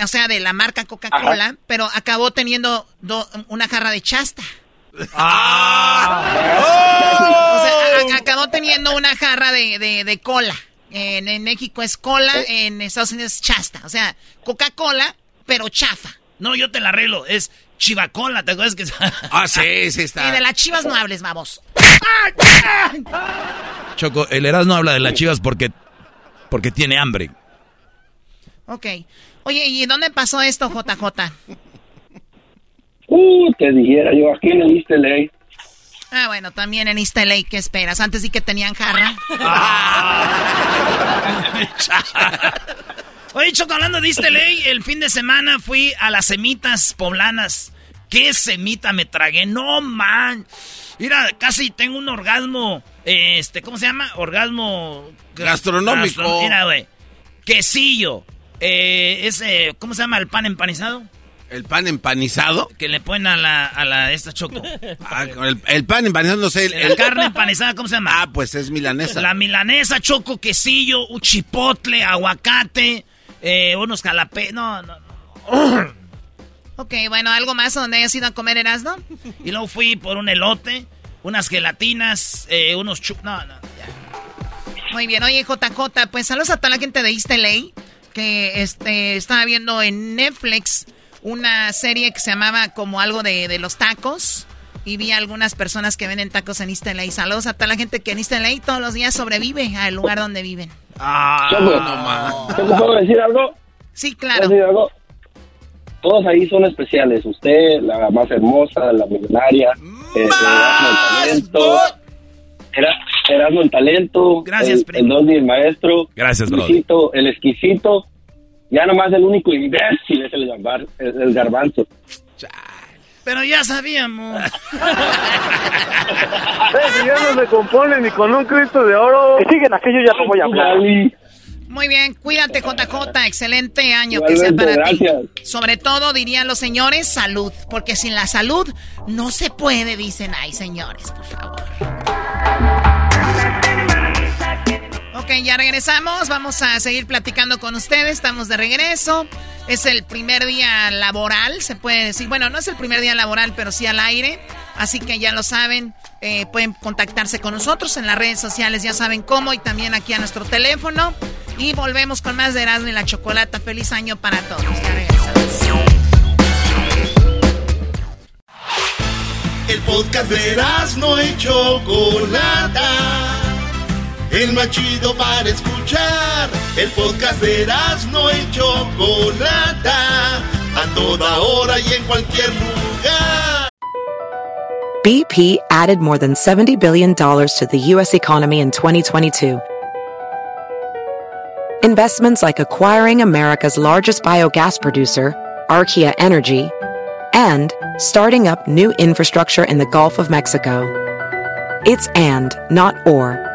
o sea, de la marca Coca-Cola, pero acabó teniendo do- una jarra de chasta. O sea, a- acabó teniendo una jarra de, de- de cola. En, en México es cola, en Estados Unidos es chasta. O sea, Coca-Cola, pero chafa. No, yo te la arreglo. Es chivacola, ¿te acuerdas que Ah, sí, sí Y está. de las chivas no hables, vamos. Choco, el Erasmo habla de las chivas porque, porque tiene hambre. Ok. Oye, ¿y dónde pasó esto, JJ? Uh, te dijera yo, aquí en el East LA. Ah, bueno, también en East LA, ¿qué esperas? Antes sí que tenían jarra. Oye, Choco, hablando de LA, el fin de semana fui a las semitas poblanas. ¿Qué semita me tragué? No, man. Mira, casi tengo un orgasmo, este, ¿cómo se llama? Orgasmo... Gastronómico. Gastro- Mira, güey. Quesillo. Eh, ese, ¿cómo se llama? ¿El pan empanizado? ¿El pan empanizado? Que le ponen a la, a la esta choco. Ah, el, el pan empanizado, no sé. El, La carne empanizada, ¿cómo se llama? Ah, pues es milanesa. La milanesa, choco, quesillo, un chipotle, aguacate, eh, unos jalapeños. No, no, no. Ok, bueno, ¿algo más donde hayas ido a comer Erasmo? Y luego fui por un elote, unas gelatinas, eh, unos chup... No, no, ya. Muy bien, oye JJ, pues saludos a toda la gente de East LA que este, estaba viendo en Netflix una serie que se llamaba como algo de, de los tacos y vi a algunas personas que venden tacos en East LA. Saludos a toda la gente que en East LA todos los días sobrevive al lugar donde viven. Ah, Choco, ¿te puedo decir algo? Sí, ¿Puedo claro. decir algo? Todos ahí son especiales. Usted, la más hermosa, la millonaria, eh, Erasmo el talento. Era- Erasmo el talento. Gracias, el, primo. el el maestro. Gracias, brother. Luisito, el exquisito. Ya nomás el único imbécil es el, garbar- el, el garbanzo. Pero ya sabíamos. que ya no se compone ni con un Cristo de oro. Que siguen aquello ya no voy a hablar. Muy bien, cuídate JJ, excelente año que sea para ti. gracias. Sobre todo dirían los señores, salud, porque sin la salud no se puede, dicen, ay señores, por favor. Ok, ya regresamos, vamos a seguir platicando con ustedes, estamos de regreso. Es el primer día laboral, se puede decir. Bueno, no es el primer día laboral, pero sí al aire. Así que ya lo saben, eh, pueden contactarse con nosotros en las redes sociales, ya saben cómo, y también aquí a nuestro teléfono. Y volvemos con más de Erasmo y la Chocolata. Feliz año para todos. Ya regresamos. El podcast de Erasmo y Chocolata. El más chido para escuchar. El podcast de Erasmo y Chocolata. A toda hora y en cualquier lugar. BP added more than $70 billion to the U.S. economy in 2022. Investments like acquiring America's largest biogas producer, Archaea Energy, and starting up new infrastructure in the Gulf of Mexico. It's and, not or.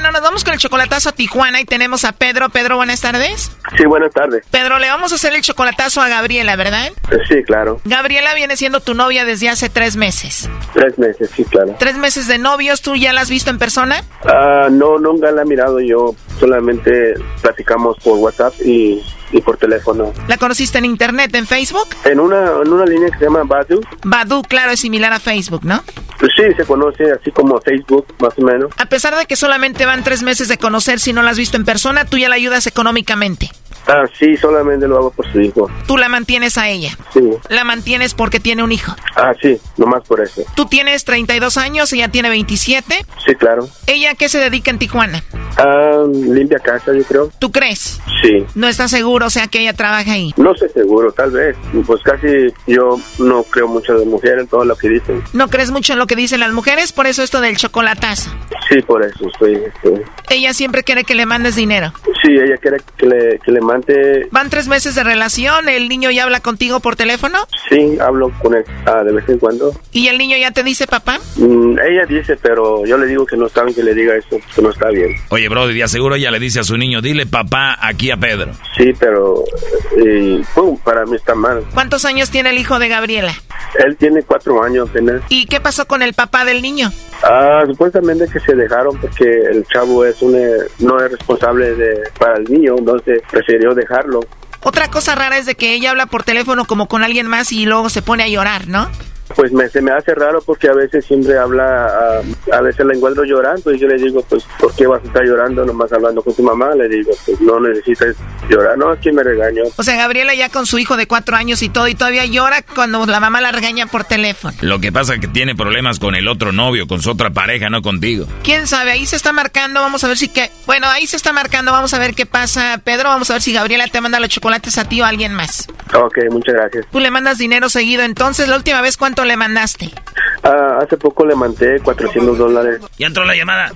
Nos vamos con el chocolatazo a Tijuana y tenemos a Pedro. Pedro, buenas tardes. Sí, buenas tardes. Pedro, le vamos a hacer el chocolatazo a Gabriela, ¿verdad? Eh, Sí, claro. Gabriela viene siendo tu novia desde hace tres meses. Tres meses, sí, claro. Tres meses de novios, ¿tú ya la has visto en persona? Ah, no, nunca la he mirado yo. Solamente platicamos por WhatsApp y, y por teléfono. ¿La conociste en internet, en Facebook? En una, en una línea que se llama Badu. Badu, claro, es similar a Facebook, ¿no? Pues sí, se conoce así como Facebook, más o menos. A pesar de que solamente van tres meses de conocer, si no la has visto en persona, tú ya la ayudas económicamente. Ah, sí, solamente lo hago por su hijo. Tú la mantienes a ella. Sí. La mantienes porque tiene un hijo. Ah, sí, nomás por eso. Tú tienes 32 años, ella tiene 27. Sí, claro. ¿Ella a qué se dedica en Tijuana? Ah, limpia casa, yo creo. ¿Tú crees? Sí. No estás seguro, o sea, que ella trabaja ahí. No sé seguro, tal vez. Pues casi yo no creo mucho de mujeres en todo lo que dicen. ¿No crees mucho en lo que dicen las mujeres? Por eso esto del chocolatazo. Sí, por eso estoy... estoy- Ella siempre quiere que le mandes dinero. Sí, ella quiere que le, que le Van tres meses de relación, el niño ya habla contigo por teléfono Sí, hablo con él ah, de vez en cuando. y el niño ya te dice papá. Mm, ella dice, pero yo le digo que no está bien que le diga eso, que no está bien. Oye, Brody, de seguro ella le dice a su niño, dile papá aquí a Pedro. Sí, pero eh, pum, para mí está mal. ¿Cuántos años tiene el hijo de Gabriela? Él tiene cuatro años apenas. ¿Y qué pasó con el papá del niño? Ah, supuestamente que se dejaron porque el chavo es un, eh, no es responsable de, para el niño, entonces dejarlo. Otra cosa rara es de que ella habla por teléfono como con alguien más y luego se pone a llorar, ¿no? Pues me, se me hace raro porque a veces siempre habla, a veces la encuentro llorando y yo le digo, pues, ¿por qué vas a estar llorando nomás hablando con tu mamá? Le digo, pues no necesitas llorar, no, aquí me regaño. O sea, Gabriela ya con su hijo de cuatro años y todo y todavía llora cuando la mamá la regaña por teléfono. Lo que pasa es que tiene problemas con el otro novio, con su otra pareja, no contigo. ¿Quién sabe? Ahí se está marcando, vamos a ver si que... Bueno, ahí se está marcando, vamos a ver qué pasa. Pedro, vamos a ver si Gabriela te manda los chocolates a ti o a alguien más. Ok, muchas gracias. Tú le mandas dinero seguido, entonces, ¿la última vez cuánto le mandaste? Ah, hace poco le mandé 400 dólares. Ya entró la llamada.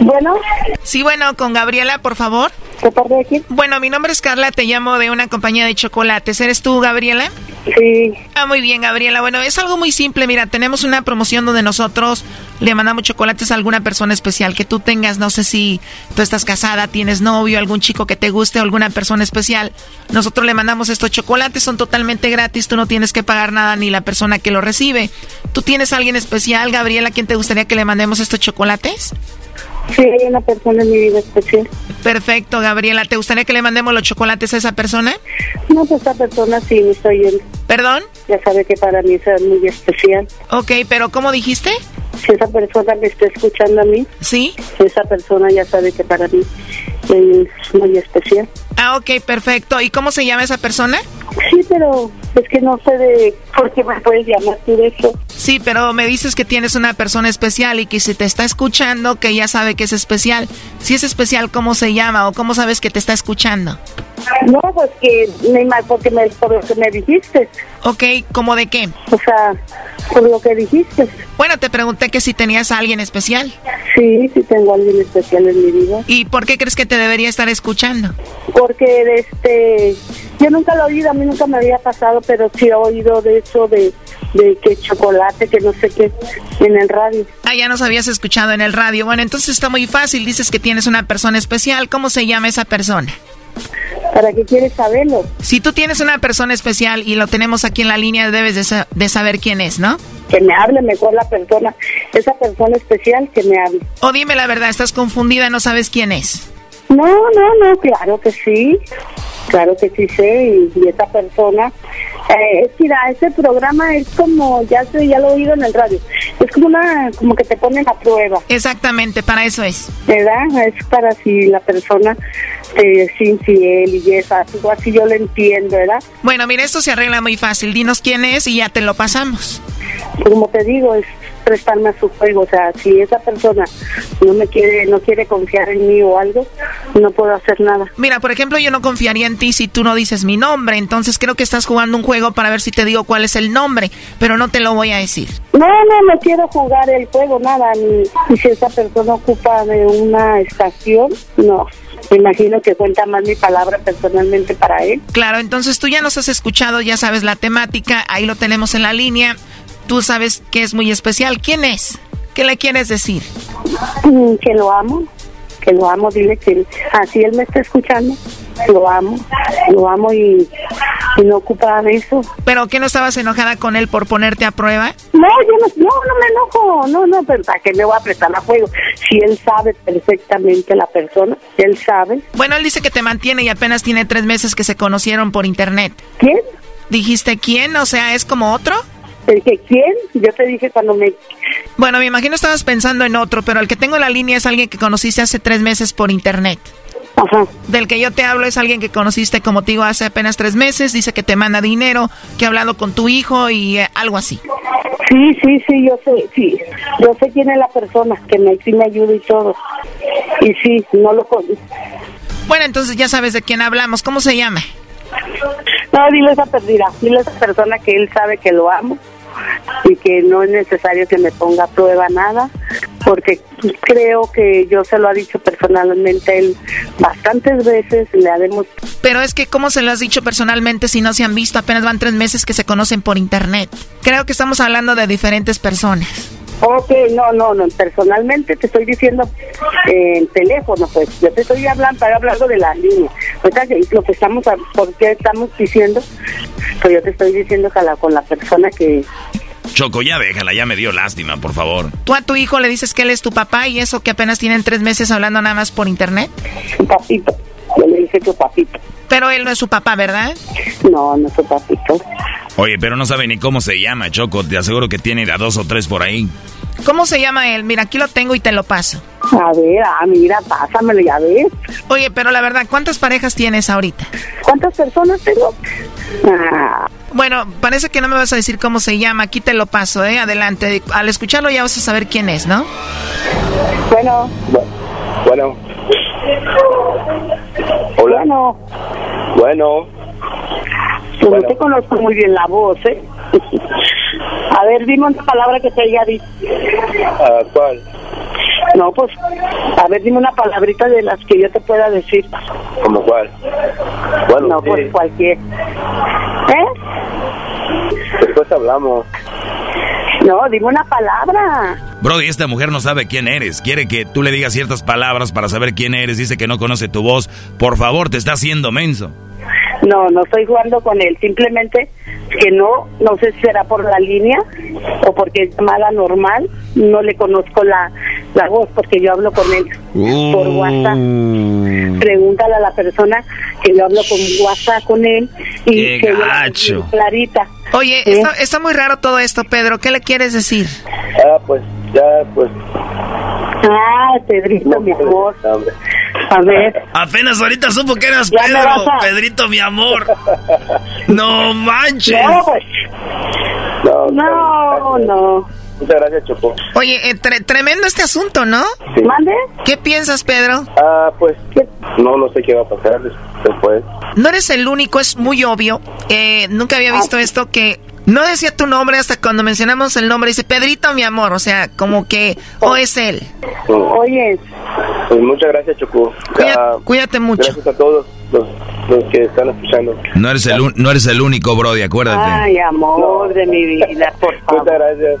Bueno. Sí, bueno, con Gabriela, por favor. ¿De parte de quién? Bueno, mi nombre es Carla, te llamo de una compañía de chocolates. ¿Eres tú, Gabriela? Sí. Ah, muy bien, Gabriela. Bueno, es algo muy simple. Mira, tenemos una promoción donde nosotros le mandamos chocolates a alguna persona especial que tú tengas. No sé si tú estás casada, tienes novio, algún chico que te guste o alguna persona especial. Nosotros le mandamos estos chocolates, son totalmente gratis. Tú no tienes que pagar nada ni la persona que lo recibe. ¿Tú tienes a alguien especial, Gabriela, a quien te gustaría que le mandemos estos chocolates? Sí, hay una persona en mi vida especial. Perfecto, Gabriela. ¿Te gustaría que le mandemos los chocolates a esa persona? No, pues esa persona sí me está oyendo. ¿Perdón? Ya sabe que para mí es muy especial. Ok, pero ¿cómo dijiste? Si esa persona me está escuchando a mí, ¿Sí? esa persona ya sabe que para mí es muy especial. Ah, ok, perfecto. ¿Y cómo se llama esa persona? Sí, pero es que no sé de por qué me puedes llamar tú de eso. Sí, pero me dices que tienes una persona especial y que si te está escuchando, que ya sabe que es especial. Si es especial, ¿cómo se llama o cómo sabes que te está escuchando? No, pues que me porque me, por lo que me dijiste. Ok, ¿cómo de qué? O sea, por lo que dijiste. Bueno, te pregunté que si tenías a alguien especial. Sí, sí tengo a alguien especial en mi vida. ¿Y por qué crees que te debería estar escuchando? Porque este, yo nunca lo he oído, a mí nunca me había pasado, pero sí he oído de eso de, de que chocolate, que no sé qué, en el radio. Ah, ya nos habías escuchado en el radio. Bueno, entonces está muy fácil. Dices que tienes una persona especial. ¿Cómo se llama esa persona? ¿Para qué quieres saberlo? Si tú tienes una persona especial y lo tenemos aquí en la línea, debes de, sa- de saber quién es, ¿no? Que me hable mejor la persona, esa persona especial que me hable. O dime la verdad, estás confundida, no sabes quién es. No, no, no, claro que sí. Claro que sí sé, y, y esa persona, eh, es, mira, ese programa es como, ya sé, ya lo he oído en el radio, es como una, como que te ponen a prueba. Exactamente, para eso es. ¿Verdad? Es para si la persona te es infiel y algo así yo lo entiendo, ¿verdad? Bueno, mira, esto se arregla muy fácil. Dinos quién es y ya te lo pasamos. Como te digo, es prestarme a su juego. O sea, si esa persona no me quiere, no quiere confiar en mí o algo, no puedo hacer nada. Mira, por ejemplo, yo no confiaría en ti si tú no dices mi nombre. Entonces creo que estás jugando un juego para ver si te digo cuál es el nombre, pero no te lo voy a decir. No, no, no quiero jugar el juego, nada. Ni, si esa persona ocupa de una estación, no. Me imagino que cuenta más mi palabra personalmente para él. Claro, entonces tú ya nos has escuchado, ya sabes la temática, ahí lo tenemos en la línea tú sabes que es muy especial. ¿Quién es? ¿Qué le quieres decir? Mm, que lo amo, que lo amo, dile que así él me está escuchando, lo amo, lo amo y, no ocupa de eso. ¿Pero qué no estabas enojada con él por ponerte a prueba? No, yo no, no, no me enojo, no, no, pero ¿para qué me voy a prestar a fuego? Si él sabe perfectamente la persona, él sabe. Bueno, él dice que te mantiene y apenas tiene tres meses que se conocieron por internet. ¿Quién? ¿Dijiste quién? O sea, ¿es como otro? Te dije, ¿quién? Yo te dije cuando me... Bueno, me imagino estabas pensando en otro, pero el que tengo en la línea es alguien que conociste hace tres meses por internet. Ajá. Del que yo te hablo es alguien que conociste, como te digo, hace apenas tres meses. Dice que te manda dinero, que ha hablado con tu hijo y eh, algo así. Sí, sí, sí, yo sé, sí. Yo sé quién es la persona que me, sí me ayuda y todo. Y sí, no lo conozco. Bueno, entonces ya sabes de quién hablamos. ¿Cómo se llama? No, dile a esa perdida, dile a esa persona que él sabe que lo amo y que no es necesario que me ponga a prueba nada, porque creo que yo se lo ha dicho personalmente él bastantes veces, le haremos... Pero es que, ¿cómo se lo has dicho personalmente si no se han visto? Apenas van tres meses que se conocen por internet. Creo que estamos hablando de diferentes personas. Ok, no, no, no, personalmente te estoy diciendo eh, en teléfono, pues yo te estoy hablando, estoy hablando de la línea. lo que estamos, ¿por qué estamos diciendo? Pues yo te estoy diciendo que con la persona que... Choco, ya déjala, ya me dio lástima, por favor. ¿Tú a tu hijo le dices que él es tu papá y eso que apenas tienen tres meses hablando nada más por internet? Su papito, yo le dije tu papito. Pero él no es su papá, ¿verdad? No, no es su papito. Oye, pero no sabe ni cómo se llama, Choco. Te aseguro que tiene a dos o tres por ahí. ¿Cómo se llama él? Mira, aquí lo tengo y te lo paso. A ver, ah, mira, pásamelo, ya ves. Oye, pero la verdad, ¿cuántas parejas tienes ahorita? ¿Cuántas personas tengo? Ah. Bueno, parece que no me vas a decir cómo se llama. Aquí te lo paso, ¿eh? Adelante. Al escucharlo ya vas a saber quién es, ¿no? Bueno. Bueno. Hola. Bueno. Bueno. Pues no te conozco muy bien la voz, ¿eh? A ver, dime una palabra que te haya dicho. ¿A ¿Cuál? No, pues, a ver, dime una palabrita de las que yo te pueda decir. ¿Cómo cuál? Bueno, no, pues cualquier. ¿Eh? Después hablamos. No, dime una palabra. Brody, esta mujer no sabe quién eres. Quiere que tú le digas ciertas palabras para saber quién eres. Dice que no conoce tu voz. Por favor, te está haciendo menso. No, no estoy jugando con él. Simplemente que no, no sé si será por la línea o porque es llamada normal. No le conozco la, la voz porque yo hablo con él por uh. WhatsApp. Pregúntale a la persona que yo hablo con WhatsApp con él y que gacho. clarita. Oye, ¿Eh? está, está muy raro todo esto, Pedro. ¿Qué le quieres decir? Ah, pues ya, pues. Ah, Pedrito, mi amor. A ver. Apenas ahorita supo que eras Pedro, Pedrito, mi amor. no manches. No, pues. No, no. Muchas gracias, Choco. Oye, eh, tremendo este asunto, ¿no? Sí. ¿Mande? ¿Qué piensas, Pedro? Ah, pues, no, no sé qué va a pasar después. No eres el único, es muy obvio. Eh, nunca había visto ah. esto que no decía tu nombre hasta cuando mencionamos el nombre. Dice Pedrito, mi amor. O sea, como que, o es él. Oye. Pues muchas gracias, Choco. Cuídate, mucho. Gracias a todos los, que están escuchando. No eres, el, no eres el único, Brody, acuérdate. Ay, amor de mi vida, por favor. Muchas gracias.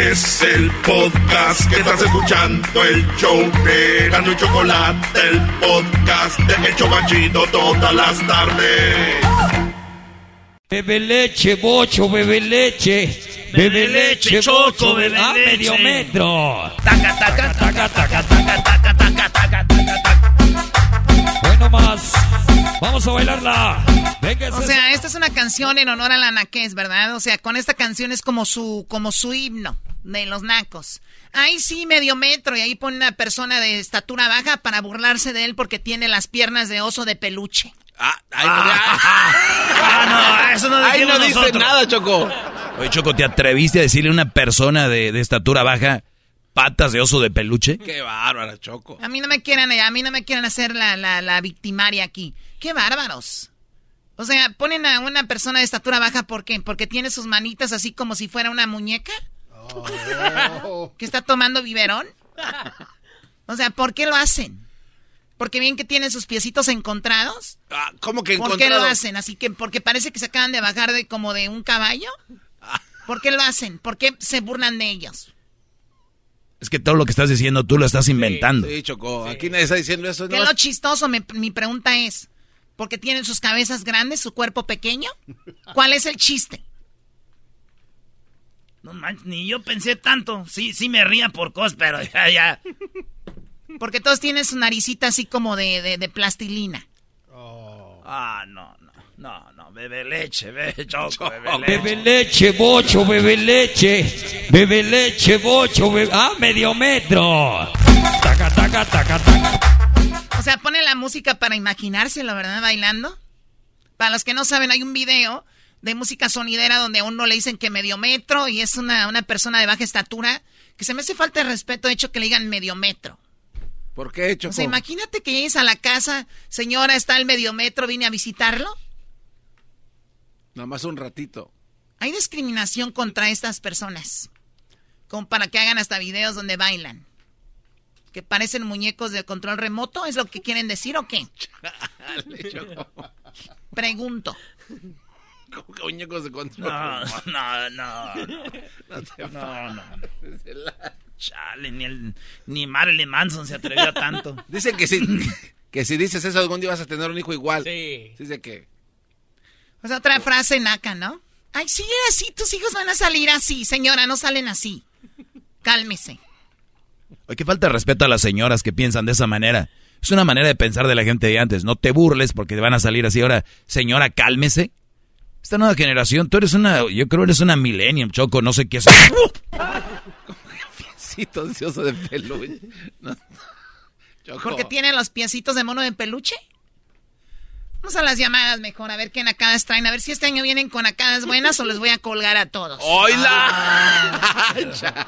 Es el podcast que estás escuchando, el show de Gano y Chocolate, el podcast de El Chocachito todas las tardes. Bebe leche, bocho, bebe leche. Bebe leche, bocho, bebe a medio metro. Taca, taca, taca, taca, taca, taca, taca, taca, Bueno más. Vamos a bailarla. Venga, O sea, esta es una canción en honor a la naquez, ¿verdad? O sea, con esta canción es como su, como su himno de los nacos. Ahí sí, medio metro, y ahí pone una persona de estatura baja para burlarse de él porque tiene las piernas de oso de peluche. Ah, ahí Ah, no, eso no Ahí decimos no dice nosotros. nada, Choco. Oye, Choco, ¿te atreviste a decirle a una persona de, de estatura baja patas de oso de peluche? Qué bárbara, Choco. A mí no me quieran, a mí no me quieran hacer la, la, la victimaria aquí. ¡Qué bárbaros! O sea, ponen a una persona de estatura baja, ¿por qué? Porque tiene sus manitas así como si fuera una muñeca. ¿Que está tomando biberón? O sea, ¿por qué lo hacen? ¿Porque bien que tienen sus piecitos encontrados? Ah, ¿Cómo que ¿Por qué lo hacen? Así que, porque parece que se acaban de bajar de como de un caballo. ¿Por qué lo hacen? ¿Por qué se burlan de ellos? Es que todo lo que estás diciendo tú lo estás inventando. Sí, Choco. Aquí nadie está diciendo eso. ¿Qué No, es lo chistoso? Me- mi pregunta es, ¿porque tienen sus cabezas grandes, su cuerpo pequeño? ¿Cuál es el chiste? No manches, ni yo pensé tanto. Sí, sí me ría por cosas, pero ya, ya. Porque todos tienen su naricita así como de, de- de plastilina. Ah, no, no, no, no, bebe leche, bebe choco, bebe leche. Bebe leche, bocho, bebe leche. Bebe leche, bocho, bebe... a medio metro. Taca, taca, taca, taca. O sea, pone la música para imaginárselo, ¿verdad? Bailando. Para los que no saben, hay un video de música sonidera donde a uno le dicen que medio metro y es una, una persona de baja estatura. Que se me hace falta de respeto, de hecho, que le digan medio metro. ¿Por qué, Choco? O sea, imagínate que llegues a la casa, señora, está el medio metro, vine a visitarlo. Nomás un ratito. Hay discriminación contra estas personas. Como para que hagan hasta videos donde bailan. Que parecen muñecos de control remoto, ¿es lo que quieren decir o qué? Pregunto. ¿Cómo que muñecos de control? No, no, no. No te No, no. Chale, ni, el, ni Marilyn Manson se atrevió a tanto. Dicen que si, que si dices eso algún día vas a tener un hijo igual. Sí. Dice que... O sea, otra frase naca, ¿no? Ay, sí, así, tus hijos van a salir así. Señora, no salen así. Cálmese. Oye, qué falta de respeto a las señoras que piensan de esa manera. Es una manera de pensar de la gente de antes. No te burles porque te van a salir así. Ahora, señora, cálmese. Esta nueva generación, tú eres una, yo creo eres una millennium, Choco, no sé qué es. Piecito ansioso de peluche. No. Choco. Porque tiene los piecitos de mono de peluche. Vamos a las llamadas mejor, a ver qué nacadas traen. A ver si este año vienen con nacadas buenas o les voy a colgar a todos. ¡Hola!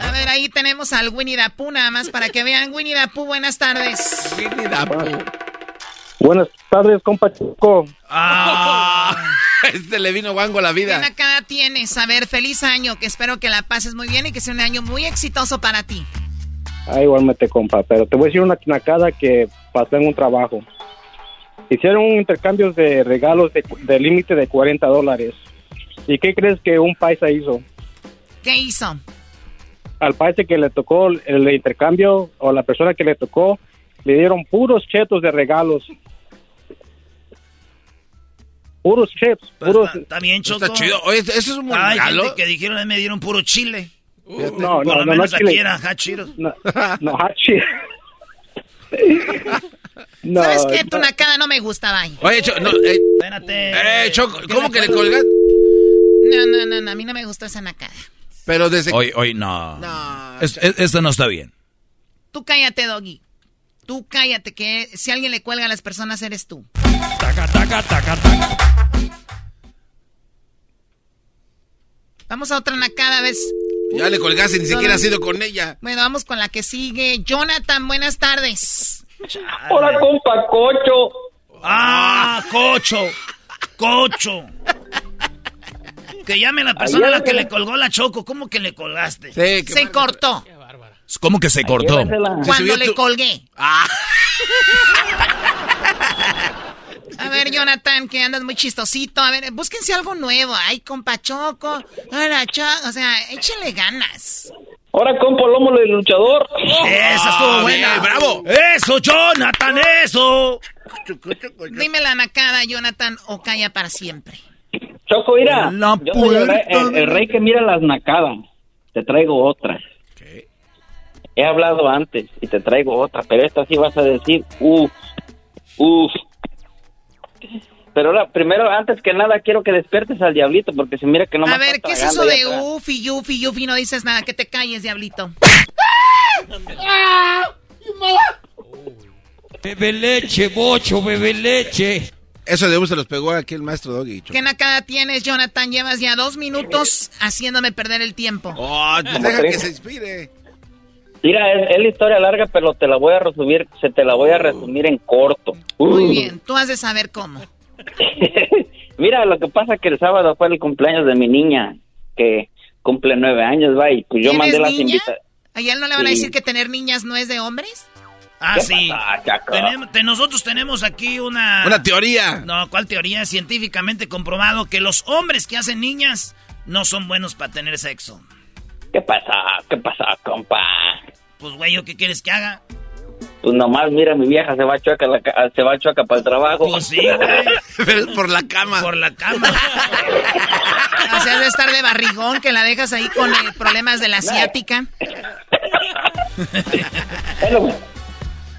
A ver, ahí tenemos al Winnie the Pooh, nada más para que vean. Winnie the Pooh, buenas tardes. Winnie the Pooh. Buenas tardes, compa Choco. Ah, Este le vino guango a la ¿Qué vida. nacada tienes? A ver, feliz año, que espero que la pases muy bien y que sea un año muy exitoso para ti. Ah, igualmente, compa. Pero te voy a decir una nacada que pasó en un trabajo. Hicieron un intercambio de regalos de, de límite de 40 dólares. ¿Y qué crees que un paisa hizo? ¿Qué hizo? Al paisa que le tocó el intercambio o la persona que le tocó, le dieron puros chetos de regalos. Puros chips, puros... está, está bien, Choco. Está chido. Oye, eso es un buen Hay regalo. gente que dijeron, "Ay, me dieron puro chile. No, Por no, lo no, no, menos chile. aquí era Cheetos. No, no, shit. No, ¿Sabes qué? Tu no. nacada no me gusta, bye. Oye, Cho- no, eh, Espérate. eh, Choco, ¿Por qué ¿cómo que le colgas? colgas? No, no, no, no, a mí no me gustó esa nacada. Pero desde Hoy, hoy no. No, Es- es- esto no está bien. Tú cállate, Doggy. Tú cállate, que si alguien le cuelga a las personas eres tú. Taca, taca, taca, taca. Vamos a otra nacada, ¿ves? Ya le colgaste, ni siquiera has ido con ella. Bueno, vamos con la que sigue. Jonathan, buenas tardes. Hola, compa Cocho. Ah, Cocho. Cocho. Que llame la persona a la que le colgó la choco. ¿Cómo que le colgaste? Se cortó. ¿Cómo que se cortó? Cuando le colgué. Ah. A ver, Jonathan, que andas muy chistosito. A ver, búsquense algo nuevo. Ay, compa Choco. Hola, Choco. O sea, échenle ganas. Ahora, compa Lomo, el luchador. Esa estuvo buena. bravo. Eso, Jonathan, eso. Dime la nacada, Jonathan, o calla para siempre. Choco, mira. La yo soy el rey, puerta el- el rey que mira las nacadas. Te traigo otra. He hablado antes y te traigo otra, pero esta sí vas a decir, uff, uff. Pero ahora, primero, antes que nada, quiero que despiertes al diablito, porque se mira que no me A ver, ¿qué es eso de ufi, yufi, yufi? No dices nada, que te calles, diablito. Bebe leche, bocho, bebe leche. Eso de se los pegó aquí el maestro Doggy. ¿Qué nacada tienes, Jonathan? Llevas ya dos minutos haciéndome perder el tiempo. Oh, pues ¿Cómo deja que se inspire. Mira, es, es la historia larga, pero te la voy a resumir, se te la voy a resumir en corto. Muy Uh. bien, tú has de saber cómo. Mira, lo que pasa es que el sábado fue el cumpleaños de mi niña, que cumple nueve años, va, y pues yo ¿Tienes mandé las niña? invitaciones. ¿A él no le van a decir que tener niñas no es de hombres? Ah, ¿Qué sí. pasa? Tenemos- te- nosotros tenemos aquí una... Una teoría. No, ¿cuál teoría? Científicamente comprobado que los hombres que hacen niñas no son buenos para tener sexo. ¿Qué pasa? ¿Qué pasa, compa? Pues, güey, ¿yo qué quieres que haga? Pues nomás, mira, mi vieja se va a chueca, la ca- se va a chueca para el trabajo. Pues sí, güey. Pero es por la cama. Por la cama. O sea, de estar de barrigón, que la dejas ahí con eh, problemas de la asiática.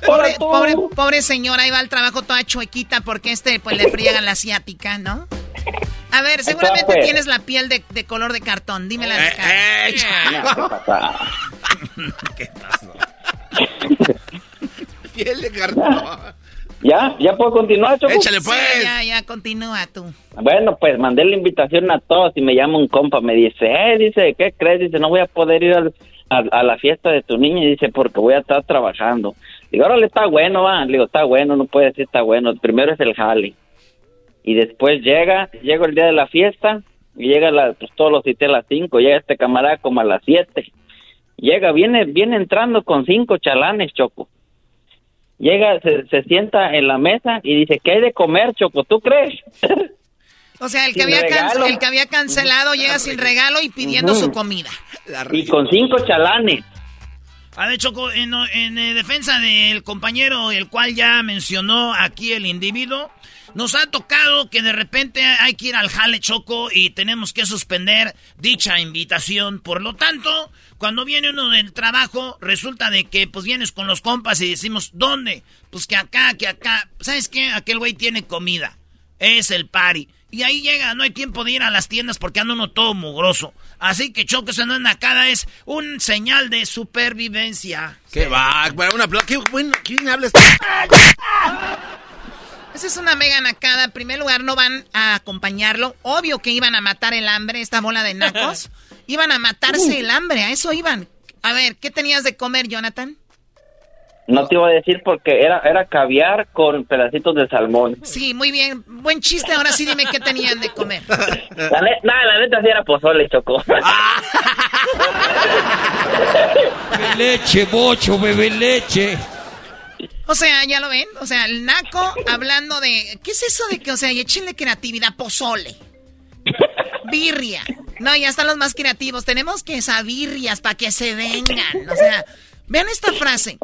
Pobre, pobre, pobre señora, ahí va al trabajo toda chuequita porque este, pues, le friegan la asiática, ¿no? A ver, seguramente tienes la piel de, de color de cartón. Dime la Eh, eh, ¿Qué pasa? Piel de cartón. ¿Ya? ¿Ya puedo continuar, Choco? Échale pues. Sí, ya, ya, continúa tú. Bueno, pues mandé la invitación a todos y me llama un compa, me dice, eh, dice, ¿qué crees? Dice, no voy a poder ir al- a, a la fiesta de tu niña, dice, porque voy a estar trabajando. Digo, órale, está bueno, va. Le digo, está bueno, no puede decir está bueno. Primero es el jale. Y después llega, llega el día de la fiesta, y llega, la, pues todos los cité a las 5, llega este camarada como a las 7. Llega, viene, viene entrando con cinco chalanes, Choco. Llega, se, se sienta en la mesa y dice, ¿qué hay de comer, Choco? ¿Tú crees? O sea, el que, había can- el que había cancelado llega sin regalo y pidiendo su comida. y con cinco chalanes. A ver, Choco, en, en, eh, defensa del compañero, el cual ya mencionó aquí el individuo, nos ha tocado que de repente hay que ir al jale, Choco, y tenemos que suspender dicha invitación. Por lo tanto, cuando viene uno del trabajo, resulta de que pues vienes con los compas y decimos, ¿dónde? Pues que acá, que acá. ¿Sabes qué? Aquel güey tiene comida. Es el party. Y ahí llega, no hay tiempo de ir a las tiendas porque anda uno todo mugroso. Así que Choco se anda acá es un señal de supervivencia. ¿Qué va? Para una pla- Qué bueno. ¿Quién habla? Esa es una mega nacada. En primer lugar, no van a acompañarlo. Obvio que iban a matar el hambre, esta bola de nacos. Iban a matarse el hambre, a eso iban. A ver, ¿qué tenías de comer, Jonathan? No te iba a decir porque era, era caviar con pedacitos de salmón. Sí, muy bien. Buen chiste. Ahora sí dime qué tenían de comer. La, ne- nah, la neta sí era pozole, Choco. Bebe leche, bocho, bebe leche. O sea, ya lo ven. O sea, el naco hablando de. ¿Qué es eso de que, o sea, y échenle creatividad? Pozole. Birria. No, ya están los más creativos. Tenemos que esas birrias para que se vengan. O sea, vean esta frase.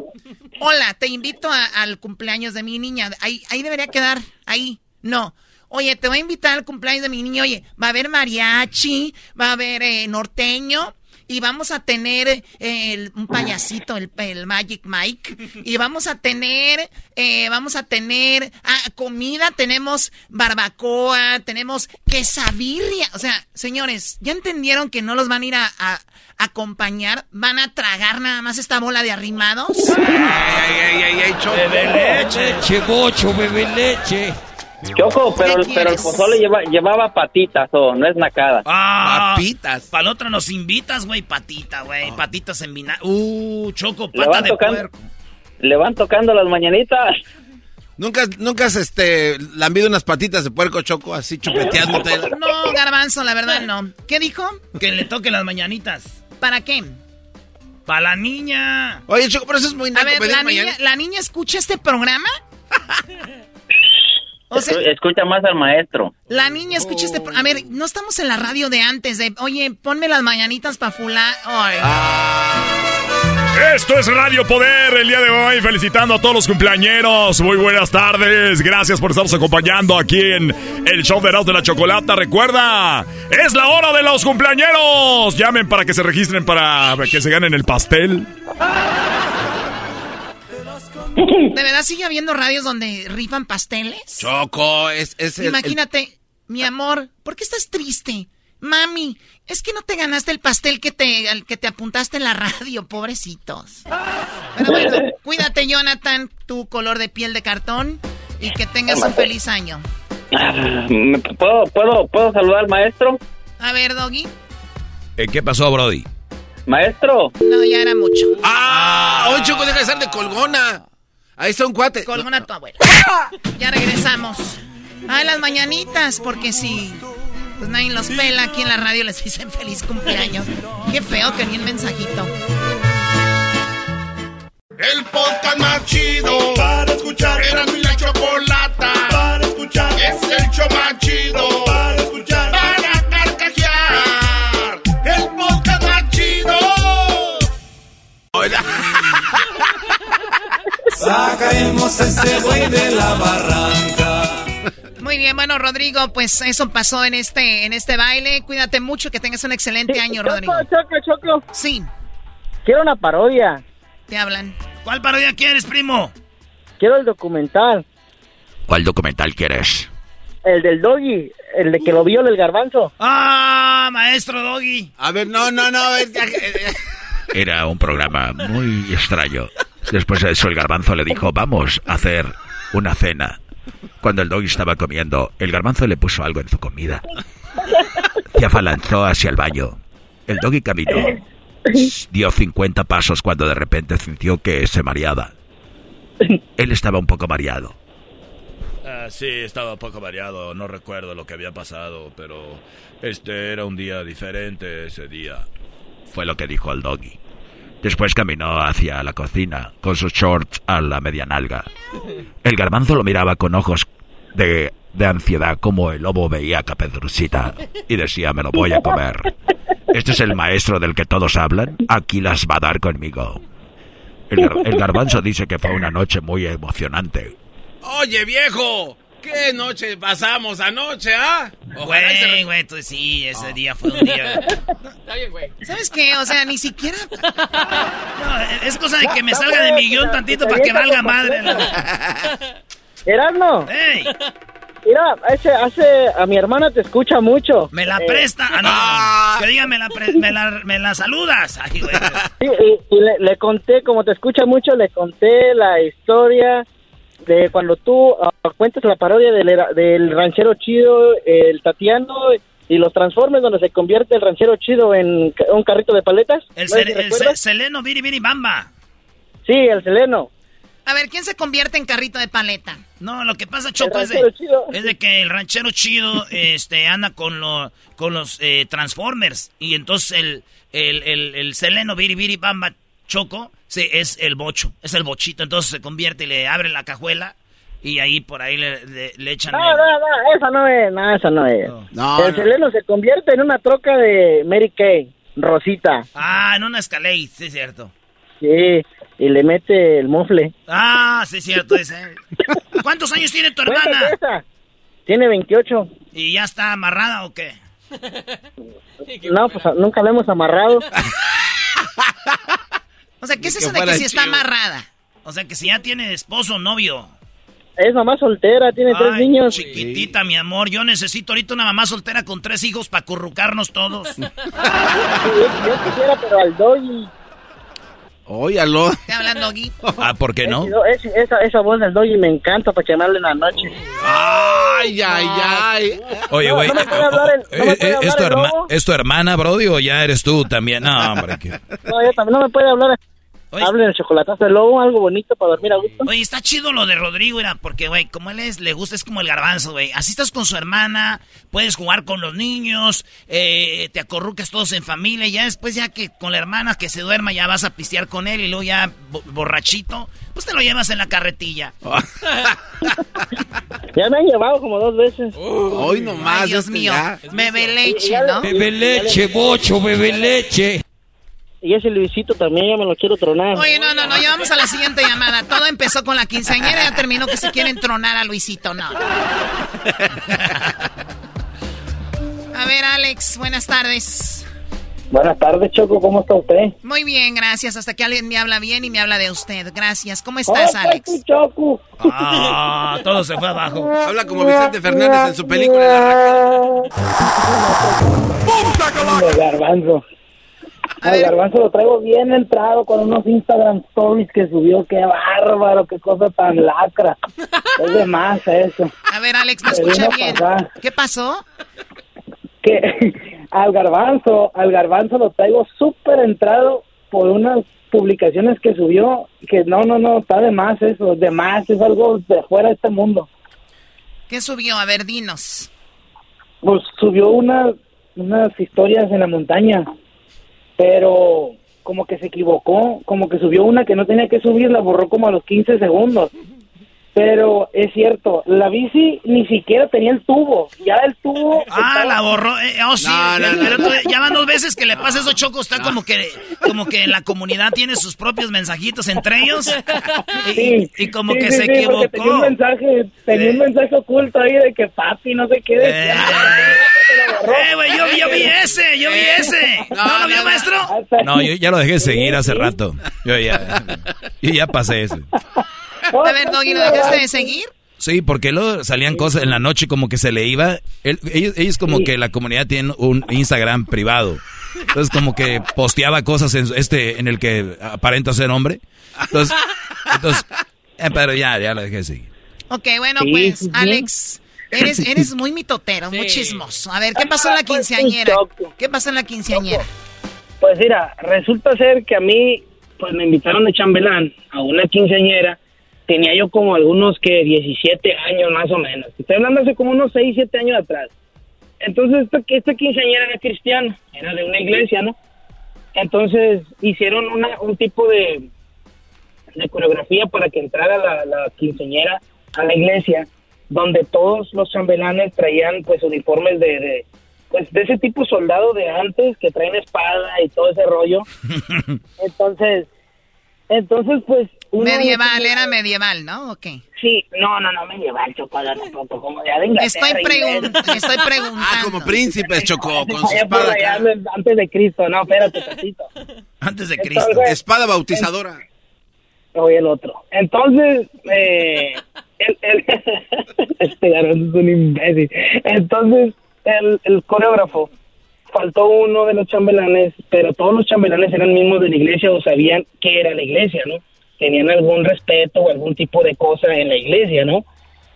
Hola, te invito al cumpleaños de mi niña. Ahí, ahí debería quedar. Ahí. No. Oye, te voy a invitar al cumpleaños de mi niña. Oye, va a haber mariachi, va a haber eh, norteño. Y vamos a tener eh, el- un payasito, el, el Magic Mike. Y vamos a tener, eh, vamos a tener ah, comida, tenemos barbacoa, tenemos quesabirria. O sea, señores, ¿ya entendieron que no los van a ir a, a- acompañar? ¿Van a tragar nada más esta bola de arrimados? Ay, ay, ay, ay, Choco. Bebe leche, bocho, bebe leche. Choco, pero, ¿Qué pero el pozole lleva- llevaba patitas, o no es nacada. Ah, Papitas. Para la otra nos invitas, güey, patita, güey. Patitas en vinagre. Uh, choco, Le pata van de tocando, puerco. le van tocando las mañanitas. ¿Nunca, nunca has este, lambido unas patitas de puerco choco así chupeteándote? No, garbanzo, la verdad no. ¿Qué dijo? Que le toque las mañanitas. ¿Para qué? Para la niña. Oye, Choco, pero eso es muy A naco ver, pedir ¿la niña. ¿la niña escucha este programa? O sea, Escu- Escucha más al maestro. la niña escucha este. A ver, no estamos en la radio de antes de, oye, ponme las mañanitas para fulá. Ay. Esto es Radio Poder el día de hoy, felicitando a todos los cumpleañeros. Muy buenas tardes, gracias por estarnos acompañando aquí en el show de Erasmo de la Chocolata. Recuerda, es la hora de los cumpleañeros. Llamen para que se registren para que se ganen el pastel. ¿De verdad sigue habiendo radios donde rifan pasteles? Choco, es, es el- el- Imagínate, mi amor, ¿por qué estás triste? Mami, es que no te ganaste el pastel que te, al que te apuntaste en la radio, pobrecitos. Pero bueno, cuídate, Jonathan, tu color de piel de cartón, y que tengas un feliz año. ¿Me- ¿Puedo, puedo, ¿Puedo saludar al maestro? A ver, Doggy. Eh, ¿Qué pasó, Brody? Maestro. No, ya era mucho. ¡Ah! Hoy Choco deja de estar de colgona. Ahí está un cuate. Colgona tu abuela. Ya regresamos. A las mañanitas, porque si pues nadie los pela aquí en la radio, les dicen feliz cumpleaños. Qué feo que ni el mensajito. El podcast más chido para escuchar. Era mi la chocolata para escuchar. Es el show más chido para escuchar. Sacaremos a ese güey de la barranca. Muy bien, bueno, Rodrigo, pues eso pasó en este, en este baile. Cuídate mucho, que tengas un excelente año, Rodrigo. Choco, Choco. Sí. Quiero una parodia. Te hablan. ¿Cuál parodia quieres, primo? Quiero el documental. ¿Cuál documental quieres? El del doggy. El de que lo vio el garbanzo. ¡Ah, maestro Doggy! A ver, no, no, no. Era un programa muy extraño. Después de eso el garbanzo le dijo, vamos a hacer una cena. Cuando el doggy estaba comiendo, el garbanzo le puso algo en su comida. Se afalanzó hacia el baño. El doggy caminó. Dio 50 pasos cuando de repente sintió que se mareaba. Él estaba un poco mareado. Ah, sí, estaba un poco variado, no recuerdo lo que había pasado, pero este era un día diferente ese día. Fue lo que dijo el doggy. Después caminó hacia la cocina con sus shorts a la media nalga. El garbanzo lo miraba con ojos de, de ansiedad como el lobo veía a Caperucita y decía me lo voy a comer. Este es el maestro del que todos hablan. Aquí las va a dar conmigo. El garbanzo dice que fue una noche muy emocionante. Oye, viejo. ¿Qué noche pasamos anoche, ah? Güey, güey, tú sí, ese día fue un día. Está bien, güey. ¿Sabes qué? O sea, ni siquiera. No, es cosa de que me salga de mi guion tantito para que valga madre. Erasmo. ¡Ey! Mira, ese, hace, a mi hermana te escucha mucho. Me la Eh, presta. Ah, no. Que diga, me la, pre- me la, me la saludas. Ay, güey. Sí, y, y le, le conté, como te escucha mucho, le conté la historia de cuando tú ah, cuentas la parodia del, del ranchero chido, el Tatiano y los transformes donde se convierte el ranchero chido en un carrito de paletas. El, ¿No el Seleno Biri Biri Bamba. Sí, el Seleno. A ver, ¿quién se convierte en carrito de paleta? No, lo que pasa, Choco, es de, es de que el ranchero chido este, anda con, lo, con los eh, Transformers. Y entonces el, el, el, el Seleno Biri Biri Bamba Choco sí, es el bocho, es el bochito. Entonces se convierte y le abre la cajuela y ahí por ahí le, le- le echan... No, no, no, esa no es, no, esa no es. No, el no. Seleno se convierte en una troca de Mary Kay, Rosita. Ah, en una Escalade, sí es cierto. Sí, y le mete el mofle. Ah, sí es cierto ese. ¿Cuántos años tiene tu hermana? Esa. Tiene 28. ¿Y ya está amarrada o qué? No, pues nunca la hemos amarrado. O sea, ¿qué es eso de que si está amarrada? O sea, que si ya tiene esposo o novio. Es mamá soltera, tiene tres niños. Chiquitita, mi amor. Yo necesito ahorita una mamá soltera con tres hijos para currucarnos todos. Yo quisiera, pero al doggy. Óyalo. ¿Te hablan, Doggy? Ah, ¿por qué no? Es- esa, esa voz del Doggy me encanta para hable en la noche. Ay, ay, ay. Oye, No, güey. no hablar el- no me eh, eh, ¿es, tu. ¿Es hermana, Brody, o ya eres tú también? No, hombre. que- No, ella también no me puede hablar. Hable en el chocolatazo del lobo, algo bonito para dormir a gusto. Oye, está chido lo de Rodrigo, era porque, güey, como él es, le gusta, es como el garbanzo, güey. Así estás con su hermana, puedes jugar con los niños, eh, te acorrucas todos en familia, y ya después, ya que con la hermana que se duerma, ya vas a pistear con él, y luego ya bo- borrachito, pues te lo llevas en la carretilla. Ya me han llevado como dos veces. Hoy nomás. Ay, Dios mío. ya. Bebe leche, ¿no? Bebe leche, bocho, bebe leche. Y ese Luisito también ya me lo quiero tronar. Oye, no, no, no, ya vamos a la siguiente llamada. Todo empezó con la quinceañera y ya terminó que se quieren tronar a Luisito, no. A ver, Alex, buenas tardes. Buenas tardes, Choco, ¿cómo está usted? Muy bien, gracias. Hasta que alguien me habla bien y me habla de usted. Gracias. ¿Cómo estás, Oh, Alex? Choco. Ah, todo se fue abajo. Habla como Vicente Fernández en su película La Hombre, garbanzo. Al garbanzo lo traigo bien entrado con unos Instagram stories que subió. Qué bárbaro, qué cosa tan lacra. Es de más eso. A ver, Alex, ¿me Me escucha vino a bien? pasar. ¿Qué pasó? Que al garbanzo, al garbanzo lo traigo súper entrado por unas publicaciones que subió. Que no, no, no, está de más eso. De más, es algo de fuera de este mundo. ¿Qué subió? A ver, dinos. pues subió una, unas historias en la montaña, pero como que se equivocó, como que subió una que no tenía que subir, la borró como a los 15 segundos. Pero es cierto, la bici ni siquiera tenía el tubo, ya el tubo... Ah, la borró. eh, oh, sí. No, no, no, pero no. tú- ya van dos veces que le pasa eso, Choco. Está como que como que en la comunidad tiene sus propios mensajitos entre ellos. Y, Sí, y como sí, que sí, se equivocó. Tenía un mensaje, tenía un mensaje oculto ahí de que papi, no qué. Eh, eh, güey, yo, yo vi ese, yo vi ese. ¿No, lo vio, maestro? No, yo ya lo dejé de seguir hace rato. Yo ya, yo ya pasé eso. A ver, Doggy, ¿lo dejaste de seguir? Sí, porque luego salían cosas en la noche como que se le iba. Él- ellos, ellos como que la comunidad tiene un Instagram privado. Entonces como que posteaba cosas en este en el que aparenta ser hombre. Entonces, entonces eh, pero ya, ya lo dejé de seguir. Ok, bueno, Sí, pues, sí. Alex, eres, eres muy mitotero, muy chismoso. A ver, ¿qué pasó en la quinceañera? ¿Qué pasó en la quinceañera? Pues mira, resulta ser que a mí, pues me invitaron de chambelán a una quinceañera. Tenía yo como algunos que 17 años más o menos. Estoy hablando hace como unos 6, 7 años atrás. Entonces, esta, esta quinceañera era cristiana, era de una iglesia, ¿no? Entonces, hicieron una, un tipo de, de coreografía para que entrara la, la quinceañera a la iglesia, donde todos los chambelanes traían, pues, uniformes de, de pues, de ese tipo soldado de antes, que traen espada y todo ese rollo. Entonces, entonces, pues... Medieval, era medieval, ¿no? Ok. Sí, no, no, no, medieval, chocolate, tampoco, como de Inglaterra. Estoy, pregun- inglés. estoy preguntando. Ah, como príncipes, Chocó, con su espada acá. antes de Cristo, no, espérate, tantito. Antes de Cristo. Espada bautizadora. Oye, el otro. Entonces, eh, el, este garbanzo es un imbécil. Entonces, el, el coreógrafo faltó uno de los chambelanes, pero todos los chambelanes eran mismos de la iglesia o sabían qué era la iglesia, ¿no? Tenían algún respeto o algún tipo de cosa en la iglesia, ¿no?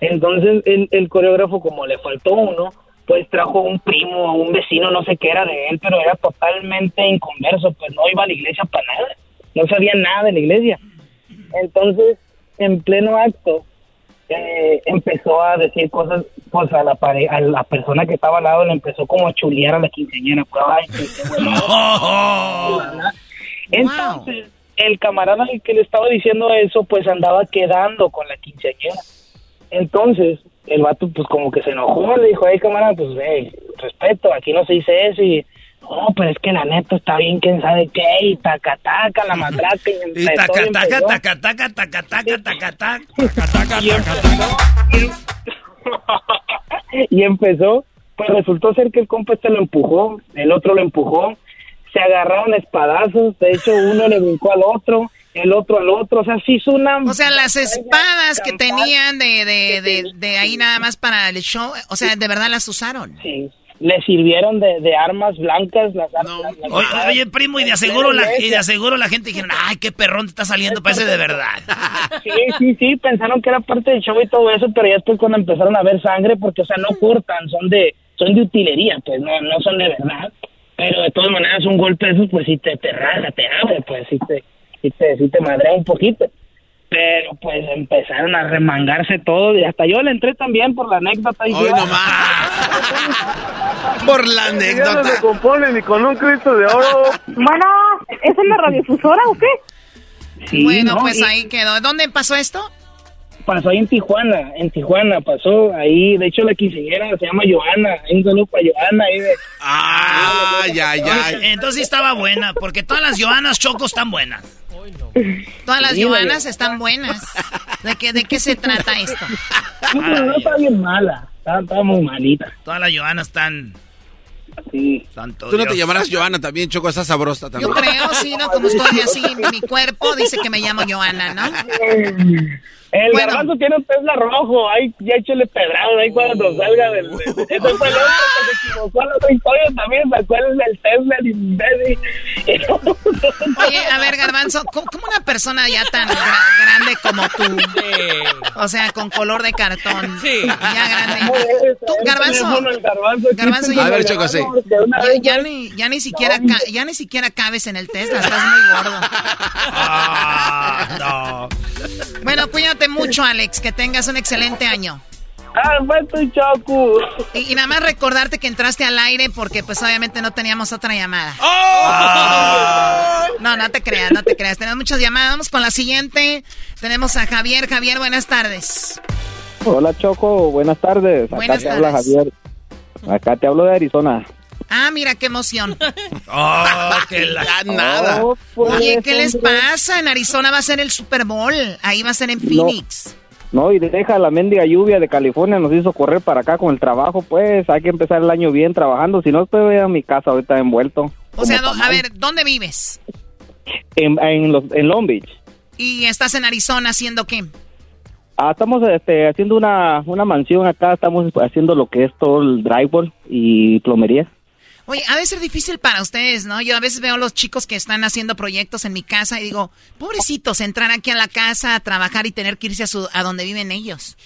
Entonces, el, el coreógrafo, como le faltó uno, pues trajo un primo o un vecino, no sé qué era de él, pero era totalmente inconverso, pues no iba a la iglesia para nada, no sabía nada de la iglesia. Entonces, en pleno acto, eh, empezó a decir cosas, pues a la pare- a la persona que estaba al lado le empezó como a chulear a la quinceañera. Pues, ay, qué- qué bueno. Entonces, el camarada al que le estaba diciendo eso, pues andaba quedando con la quinceañera. Entonces, el vato, pues como que se enojó, le dijo, ay, camarada, pues, hey, respeto, aquí no se dice eso, y, no, pero es que la neta está bien, quién sabe qué, y taca, taca, la matraca, y Y empezó, taca, y taca, empezó. taca, taca, taca, taca, taca, taca. Y empezó, y empezó, pues resultó ser que el compa este lo empujó, el otro lo empujó, se agarraron espadazos, de hecho uno le brincó al otro, el otro al otro, o sea, se hizo una... O sea, las espadas que tenían de, de, de, de ahí nada más para el show, o sea, ¿de verdad las usaron? Sí, le sirvieron de, de armas blancas las armas. las- Oye, primo, y de aseguro la, y de aseguro la gente dijeron, ay, qué perrón te está saliendo, parece de verdad. Sí, sí, sí, pensaron que era parte del show y todo eso, pero ya después cuando empezaron a ver sangre, porque, o sea, no cortan, son de, son de utilería, pues, no, no son de verdad. Pero de todas maneras, un golpe de esos, pues, sí te, te raja, te abre, pues, sí te, sí te, sí te madrea un poquito. Pero, pues, empezaron a remangarse todo, y hasta yo le entré también por la anécdota. Y dije, Por la anécdota. No se compone ni con un Cristo de oro. Bueno, ¿es en la radiofusora o qué? Sí, bueno, no, pues y- ahí quedó. ¿Dónde pasó esto? Pasó ahí en Tijuana, en Tijuana pasó ahí, de hecho la quinceañera se llama Joana, un saludo para Joana ahí de... Ah, ya, ya. Entonces estaba buena, porque todas las Joanas Chocos están buenas. Todas las Sí, Joanas están buenas. ¿De qué, ¿De qué se trata esto? No, pero no está bien mala, está, está muy malita. Todas las Joanas están... Sí. Santo Tú no te llamarás Joana también, Choco, estás sabrosa también. Yo creo, sí, ¿no? Como estoy así, mi cuerpo dice que me llamo Joana, ¿no? El Bueno. garbanzo tiene un Tesla rojo, ahí ya échale pedrado ahí cuando salga del... Ese fue el otro que se equivocó en la otra historia también, ¿se acuerdan del Tesla, el imbécil? Oye, a ver, Garbanzo, ¿cómo, cómo una persona ya tan gra- grande como tú? O sea, con color de cartón. Sí. Ya grande. Tú, Garbanzo. El A ver, el Choco, sí. Ya, ni, ya ni siquiera ya ni siquiera cabes en el Tesla, estás muy gordo. Ah, no. Bueno, cuídate mucho, Alex, que tengas un excelente año. Ah, Choco. Y, y nada más recordarte que entraste al aire porque pues obviamente no teníamos otra llamada. No, no te creas, no te creas. Tenemos muchas llamadas. Vamos con la siguiente. Tenemos a Javier. Javier, buenas tardes. Hola Choco, buenas tardes. Acá Buenas habla tardes. Javier. Acá te hablo de Arizona. Ah, mira qué emoción. Oh, que la... Nada. Oh, pues, Oye, ¿qué les pasa? En Arizona va a ser el Super Bowl. Ahí va a ser en Phoenix. No, y deja la mendiga lluvia de California, nos hizo correr para acá con el trabajo, pues hay que empezar el año bien trabajando, si no estoy en mi casa ahorita envuelto. O sea, a ver, ¿dónde vives? En, en, los, en Long Beach. ¿Y estás en Arizona haciendo qué? Ah, estamos este, haciendo una, una mansión acá, estamos haciendo lo que es todo el drywall y plomería. Oye, ha de ser difícil para ustedes, ¿no? Yo a veces veo a los chicos que están haciendo proyectos en mi casa y digo, pobrecitos, entrar aquí a la casa a trabajar y tener que irse a, su, a donde viven ellos.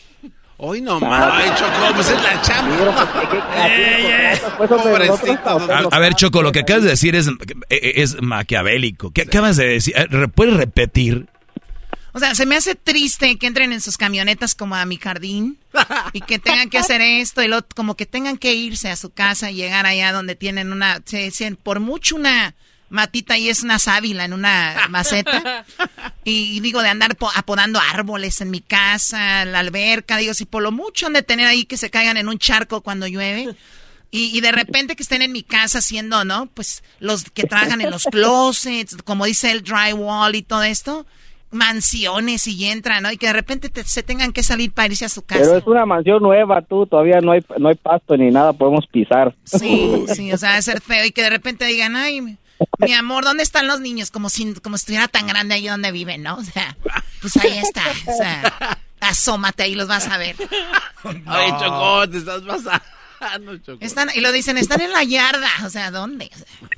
Hoy no más. Ay, Choco, pues es la chamba. A, a ver, Choco, lo que acabas de decir es, es maquiavélico. ¿Qué acabas de decir? Eh, ¿Puedes repetir? O sea, se me hace triste que entren en sus camionetas como a mi jardín y que tengan que hacer esto y lo, como que tengan que irse a su casa y llegar allá donde tienen una, se, se- por mucho una matita y es una sábila en una maceta. Y, y digo, de andar po- apodando árboles en mi casa, la alberca, digo, si por lo mucho han de tener ahí que se caigan en un charco cuando llueve. Y, y de repente que estén en mi casa haciendo, ¿no? Pues los que trabajan en los closets, como dice el drywall y todo esto, mansiones y entran, ¿no? Y que de repente te- se tengan que salir para irse a su casa. Pero es una mansión nueva, tú, todavía no hay, no hay pasto ni nada, podemos pisar. Sí, sí, o sea, de ser feo y que de repente digan, ay, mi, amor, ¿dónde están los niños? Como si, como si estuviera tan grande ahí donde viven, ¿no? O sea, pues ahí está, o sea, asómate ahí los vas a ver. Ay, Choco, te estás pasando, Choco. Están, y lo dicen, están en la yarda, o sea, ¿dónde? O sea,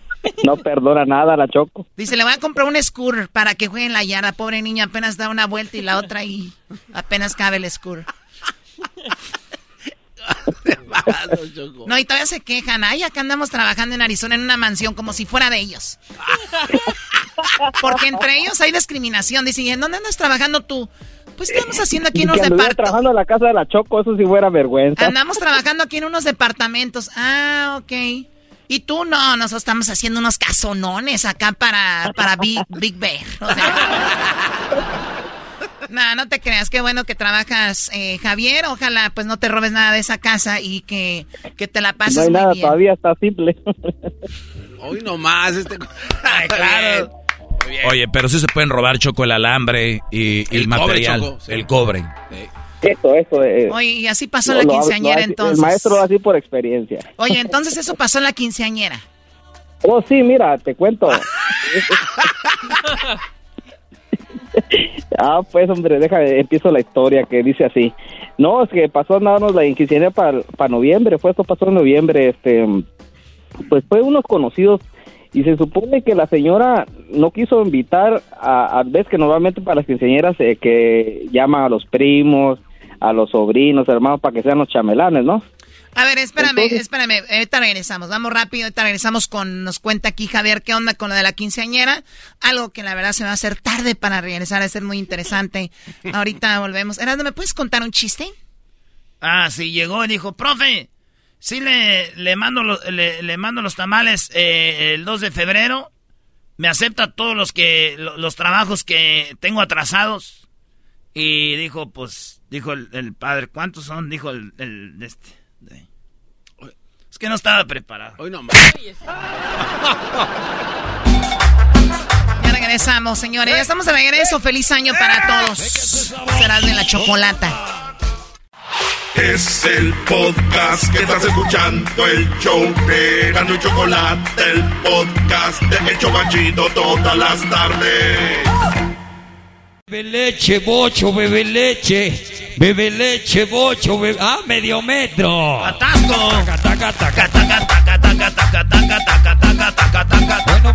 No perdona nada la Choco. dice, le voy a comprar un scooter para que juegue en la yarda, pobre niña, apenas da una vuelta y la otra y apenas cabe el scooter. No, y todavía se quejan. Ay, acá andamos trabajando en Arizona en una mansión como si fuera de ellos. Porque entre ellos hay discriminación. Dicen, ¿y en dónde andas trabajando tú? Pues estamos haciendo aquí en unos departamentos. trabajando en la casa de la Choco, eso sí fuera vergüenza. Andamos trabajando aquí en unos departamentos. Ah, ok. Y tú no, nosotros estamos haciendo unos casonones acá para, para Big, Big Bear. O sea. No, no te creas, qué bueno que trabajas, eh, Javier. Ojalá pues no te robes nada de esa casa y que, que te la pases no hay muy nada, bien. todavía está simple. Hoy no más. Este... Ay, claro. Oye, pero sí se pueden robar, Choco, el alambre y, y el, El cobre, material. Choco, sí. El cobre. Eso, eso. eh, Oye, y así pasó en la quinceañera entonces. El maestro así por experiencia. Oye, entonces eso pasó en la quinceañera. Oh, sí, mira, te cuento. Ah, pues hombre, deja, empiezo la historia que dice así. No, es que pasó dándonos la quinceañera para noviembre, fue esto pasó en noviembre, este, pues fue unos conocidos y se supone que la señora no quiso invitar a, a ves que normalmente para las quinceañeras eh, que llaman a los primos, a los sobrinos, hermanos, para que sean los chamelanes, ¿no? A ver, espérame, espérame, ahorita regresamos, vamos rápido, ahorita regresamos con, nos cuenta aquí Javier qué onda con lo de la quinceañera, algo que la verdad se va a hacer tarde para regresar, a ser muy interesante. Ahorita volvemos. Erasmo, ¿me puedes contar un chiste? Ah, sí, llegó y dijo, profe, sí le, le, mando, los, le, mando los tamales eh, el 2 de febrero, me acepta todos los, que, los trabajos que tengo atrasados. Y dijo, pues, dijo el, padre, ¿cuántos son? Dijo el, el este. Es que no estaba preparado. Hoy no Ya regresamos, señores. Ya estamos de regreso. Feliz año para todos. Será de la chocolata. Es el podcast que estás escuchando, el show de Gano y Chocolate, el podcast de El Chocachito todas las tardes. Bebe leche, bocho, bebe leche. Bebe leche, bocho, bebe... Ah, medio metro. ¡Atasco! Bueno,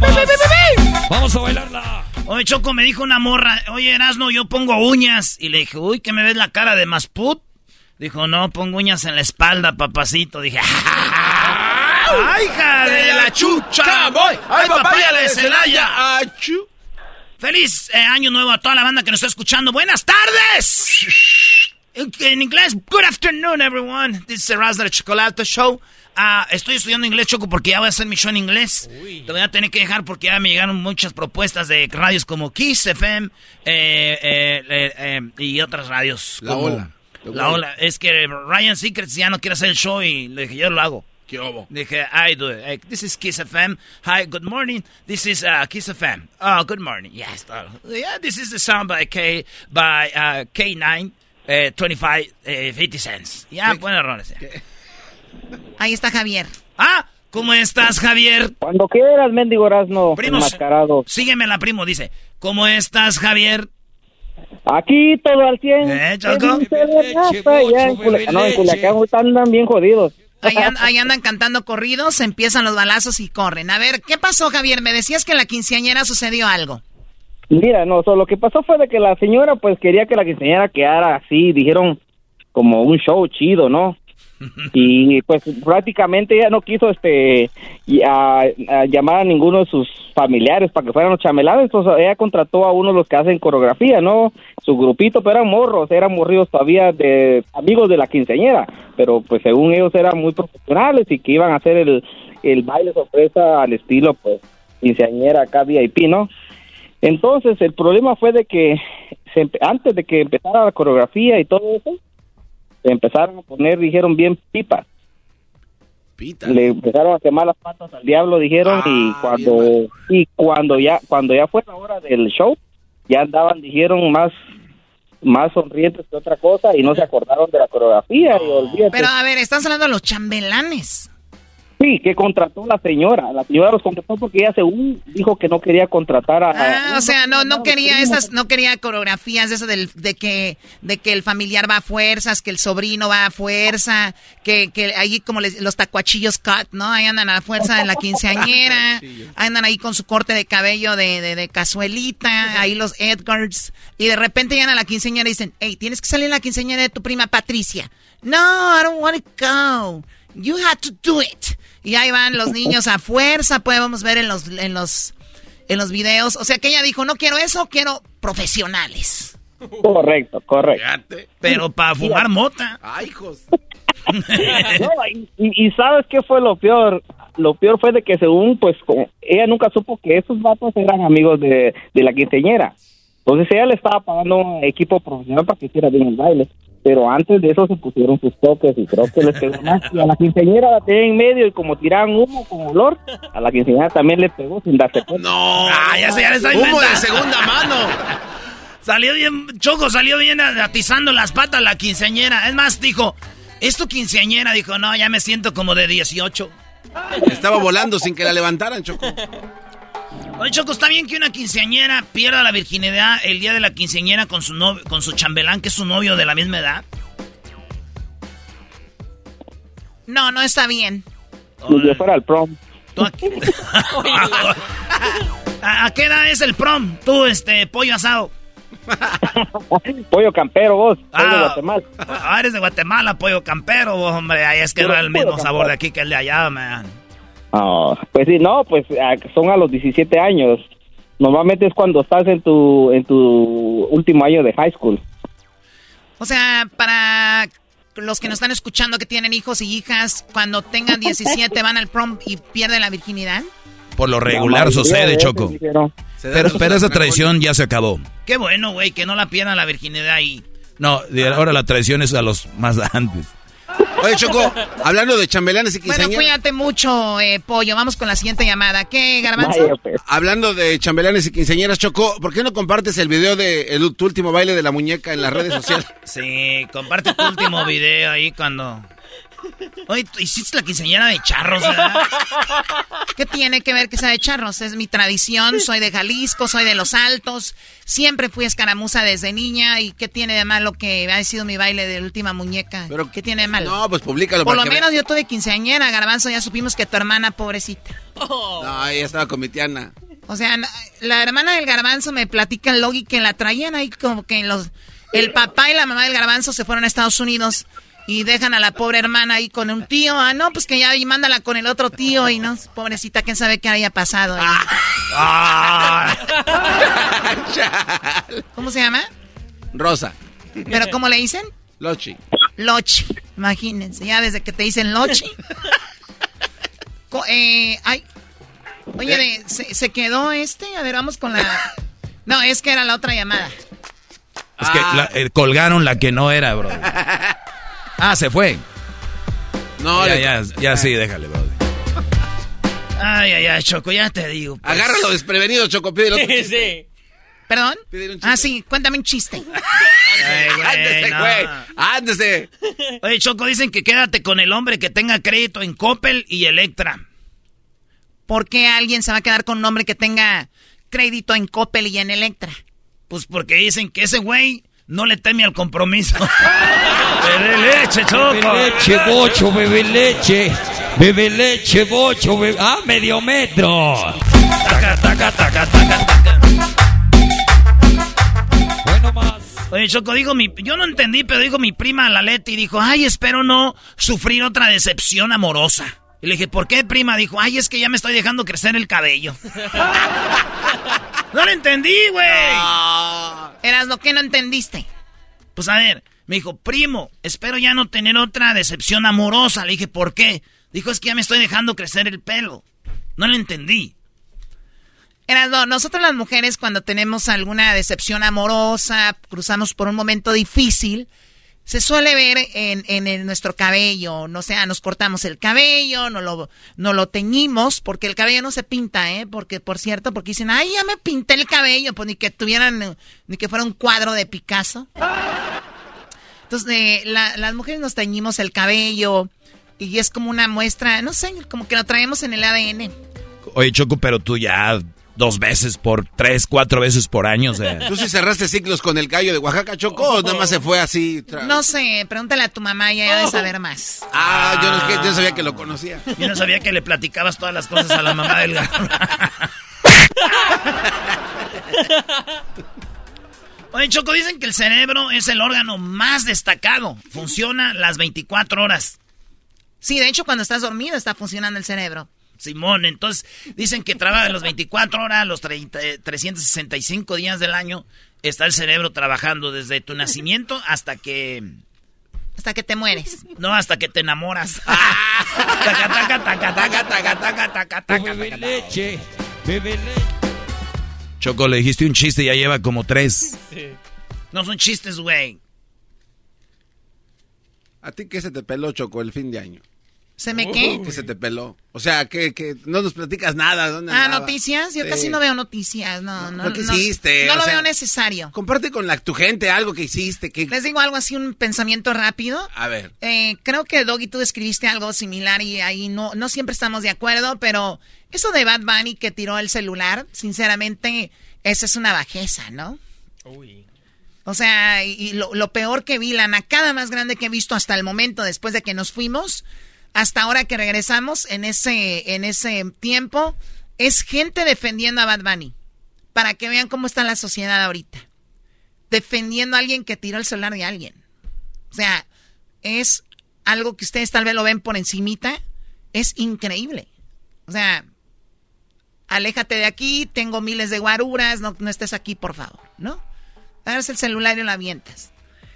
Vamos a bailarla. Oye, Choco, me dijo una morra, oye, Erasno, yo pongo uñas. Y le dije, uy, ¿qué me ves la cara de Masput? Dijo, no, pongo uñas en la espalda, papacito. Dije, ¡ay, hija de la chucha! ¡Voy! ¡Ay, papaya de Celaya! ¡Achú! Feliz eh, año nuevo a toda la banda que nos está escuchando. Buenas tardes. En, inglés, good afternoon, everyone. This is de Chocolate Show. Ah, estoy estudiando inglés, Choco, porque ya voy a hacer mi show en inglés. Te voy a tener que dejar porque ya me llegaron muchas propuestas de radios como Kiss FM eh, eh, y otras radios. La Ola. La Ola. Es que Ryan Secrets ya no quiere hacer el show y le dije, yo lo hago. ¿Qué Dije, I do it. This is Kiss FM. Hi, good morning. This is uh, Kiss FM. Oh, good morning. Yes. Uh, yeah, this is the sound by K by uh, K9 uh, 25 uh, 50 cents. Ya, buen errores. Ahí está Javier. Ah, ¿cómo estás, Javier? Cuando quieras, mendigo Erasmo, enmascarado. Sígueme la primo, dice. ¿Cómo estás, Javier? Aquí todo al 100. ¿Eh, Choco? No, en Culiacán están bien jodidos. Ahí, andan cantando corridos, empiezan los balazos y corren. A ver, ¿qué pasó, Javier? Me decías que en la quinceañera sucedió algo. Mira, no, lo que pasó fue de que la señora pues quería que la quinceañera quedara así, dijeron como un show chido, ¿no? y pues prácticamente ella no quiso este llamar a ninguno de sus familiares para que fueran los chamelanes, entonces ella contrató a uno de los que hacen coreografía, ¿no? Su grupito, pero eran morros, eran morridos todavía de amigos de la quinceañera, pero pues según ellos eran muy profesionales y que iban a hacer el, el baile sorpresa al estilo pues quinceañera acá VIP, ¿no? Entonces el problema fue de que antes de que empezara la coreografía y todo eso, empezaron a poner, dijeron, bien pipas. Le empezaron a quemar las patas al diablo, dijeron, y ah, cuando y cuando ya cuando ya fue la hora del show, ya andaban, dijeron, más más sonrientes que otra cosa y no se acordaron de la coreografía y Pero a ver, están hablando de los chambelanes. Sí, que contrató la señora. La señora los contrató porque ella según dijo que no quería contratar a. Ah, o sea, no, no quería esas, no quería coreografías de eso del, de que, de que el familiar va a fuerzas, que el sobrino va a fuerza, que, que ahí como los tacuachillos cut, ¿no? Ahí andan a la fuerza de la quinceañera, andan ahí con su corte de cabello de, de, de cazuelita, ahí los Edgars, y de repente llegan a la quinceañera y dicen, hey, tienes que salir a la quinceañera de tu prima Patricia. No, I don't want to go. You had to do it. Y ahí van los niños a fuerza, podemos ver en los, en los, en los videos. O sea que ella dijo, no quiero eso, quiero profesionales. Correcto, correcto. Pero para fumar mota. Ay, hijos. y, sabes qué fue lo peor? Lo peor fue de que según, pues, ella nunca supo que esos vatos eran amigos de, de la quinceñera. Entonces ella le estaba pagando un equipo profesional para que hiciera bien el baile pero antes de eso se pusieron sus toques y creo que les pegó más. Y a la quinceañera la tenía en medio y como tiraban humo con olor, a la quinceañera también le pegó sin darse cuenta. No, ah, ya se ya les Humo de segunda mano. Salió bien, Choco salió bien atizando las patas la quinceañera. Es más, dijo, ¿es tu quinceañera? Dijo, no, ya me siento como de 18. Estaba volando sin que la levantaran, Choco. Oye, Choco, ¿está bien que una quinceañera pierda la virginidad el día de la quinceañera con su, novio, con su chambelán, que es su novio de la misma edad? No, no está bien. Yo fuera al prom. ¿A, a qué edad es el prom? Tú, este, pollo asado. Pollo campero, vos. Soy de Ah, Guatemala. Ah, eres de Guatemala, pollo campero, vos, hombre. Ahí es que no es el mismo sabor de aquí que el de allá, man. Ah, pues sí, no, pues ah, son a los 17 años. Normalmente es cuando estás en tu en tu último año de high school. O sea, para los que nos están escuchando que tienen hijos y hijas, cuando tengan 17 van al prom y pierden la virginidad. Por lo regular sucede, Choco. Pero, pero esa tradición ya se acabó. Qué bueno, güey, que no la pierdan la virginidad ahí. No, de ahora la tradición es a los más antes. Oye, Choco, hablando de chambelanes y Bueno, quinceañeras. cuídate mucho, eh, Pollo. Vamos con la siguiente llamada. ¿Qué, Garbanzo? Hablando de chambelanes y quinceañeras, Choco, ¿por qué no compartes el video de el- tu último baile de la muñeca en las redes sociales? Sí, comparte tu último video ahí cuando... Oye, ¿tú hiciste la quinceañera de charros, ¿verdad? ¿Qué tiene que ver que sea de charros? Es mi tradición, soy de Jalisco, soy de Los Altos, siempre fui escaramuza desde niña y ¿qué tiene de malo que ha sido mi baile de última muñeca? ¿Qué tiene de malo? No, pues públicalo. Por lo que menos vea. yo tuve quinceañera, Garbanzo, ya supimos que tu hermana, pobrecita. No, ella estaba con mi tiana. O sea, la hermana del Garbanzo me platica el logi que la traían ahí como que en los... El papá y la mamá del Garbanzo se fueron a Estados Unidos y dejan a la pobre hermana ahí con un tío. Ah, no, pues que ya y mándala con el otro tío y no, pobrecita, quién sabe qué haya pasado. ahí. ¿Cómo se llama? Rosa. ¿Pero cómo le dicen? Lochi. Lochi. Imagínense, ya desde que te dicen Lochi. Eh, ay. Oye, de- ¿se, se quedó este? A ver, vamos con la... No, es que era la otra llamada. Es que la- eh, colgaron la que no era, bro. Ah, se fue. No, ya, le- ya, ya sí, déjale, bro. Ay, ay, ay, Choco, ya te digo. pues. Agárralo desprevenido, Choco, pídele otro chiste. ¿Perdón? Pídele un chiste. Ah, sí, cuéntame un chiste. Ay, güey, Ándese, no. güey. Ándese. Oye, Choco, dicen que quédate con el hombre que tenga crédito en Coppel y Electra. ¿Por qué alguien se va a quedar con un hombre que tenga crédito en Coppel y en Electra? Pues porque dicen que ese güey no le teme al compromiso. Bebe leche, Choco. Bebe leche, bocho, bebe leche. Bebe leche, bocho, bebe... Ah, medio metro. Taca, taca, taca, taca, taca. Oye, Choco, digo mi... Yo no entendí, pero dijo mi prima la Leti, dijo, ay, espero no sufrir otra decepción amorosa. Y le dije, ¿por qué, prima? Dijo, ay, es que ya me estoy dejando crecer el cabello. no lo entendí, güey. Eras lo que no entendiste. Pues a ver, me dijo, primo, espero ya no tener otra decepción amorosa. Le dije, ¿por qué? Dijo, es que ya me estoy dejando crecer el pelo. No lo entendí. Erasno, nosotros las mujeres cuando tenemos alguna decepción amorosa, cruzamos por un momento difícil, se suele ver en, en- nuestro cabello, no sea, nos cortamos el cabello, no lo, no lo teñimos, porque el cabello no se pinta, ¿eh? Porque, por cierto, porque dicen, ay, ya me pinté el cabello, pues ni que tuvieran, ni que fuera un cuadro de Picasso. Entonces, eh, la- las mujeres nos teñimos el cabello y es como una muestra, no sé, como que lo traemos en el ADN. Oye, Choco, pero tú ya dos veces por tres, cuatro veces por año, o sea. ¿Tú sí cerraste ciclos con el gallo de Oaxaca, Choco? ¿O nada más se fue así? No sé, pregúntale a tu mamá, ella debe saber más. Ah, yo no, yo no sabía que lo conocía. Yo no sabía que le platicabas todas las cosas a la mamá del gato. Oye, Choco, dicen que el cerebro es el órgano más destacado. Funciona las 24 horas. Sí, de hecho, cuando estás dormido está funcionando el cerebro. Simón, entonces dicen que trabaja las 24 horas, los 30, eh, 365 días del año, está el cerebro trabajando desde tu nacimiento hasta que... Hasta que te mueres. No, hasta que te enamoras. Taca, taca, taca, taca, taca, taca, taca, taca, Bebe taca. leche, bebe leche. Choco, le dijiste un chiste y ya lleva como tres. No son chistes, güey. ¿A ti qué se te peló, Choco, el fin de año? ¿Se me qué? Que se te peló. O sea, que, que no nos platicas nada. ¿dónde Ah, andaba? noticias. Yo Sí. casi no veo noticias. No, no. ¿Pero qué no, hiciste? No O lo sea, veo necesario. Comparte con la, tu gente algo que hiciste. Que... Les digo algo así, un pensamiento rápido. A ver. Eh, creo que Doggy tú describiste algo similar y ahí no, no siempre estamos de acuerdo, pero eso de Bad Bunny que tiró el celular, sinceramente, esa es una bajeza, ¿no? O sea, y, y lo, lo peor que vi, la nacada más grande que he visto hasta el momento, después de que nos fuimos, hasta ahora que regresamos en ese, en ese tiempo, es gente defendiendo a Bad Bunny. Para que vean cómo está la sociedad ahorita. Defendiendo a alguien que tiró el celular de alguien. O sea, es algo que ustedes tal vez lo ven por encimita. Es increíble. O sea, aléjate de aquí, tengo miles de guaruras, no, no estés aquí, por favor, ¿no? Agarras el celular y lo avientas.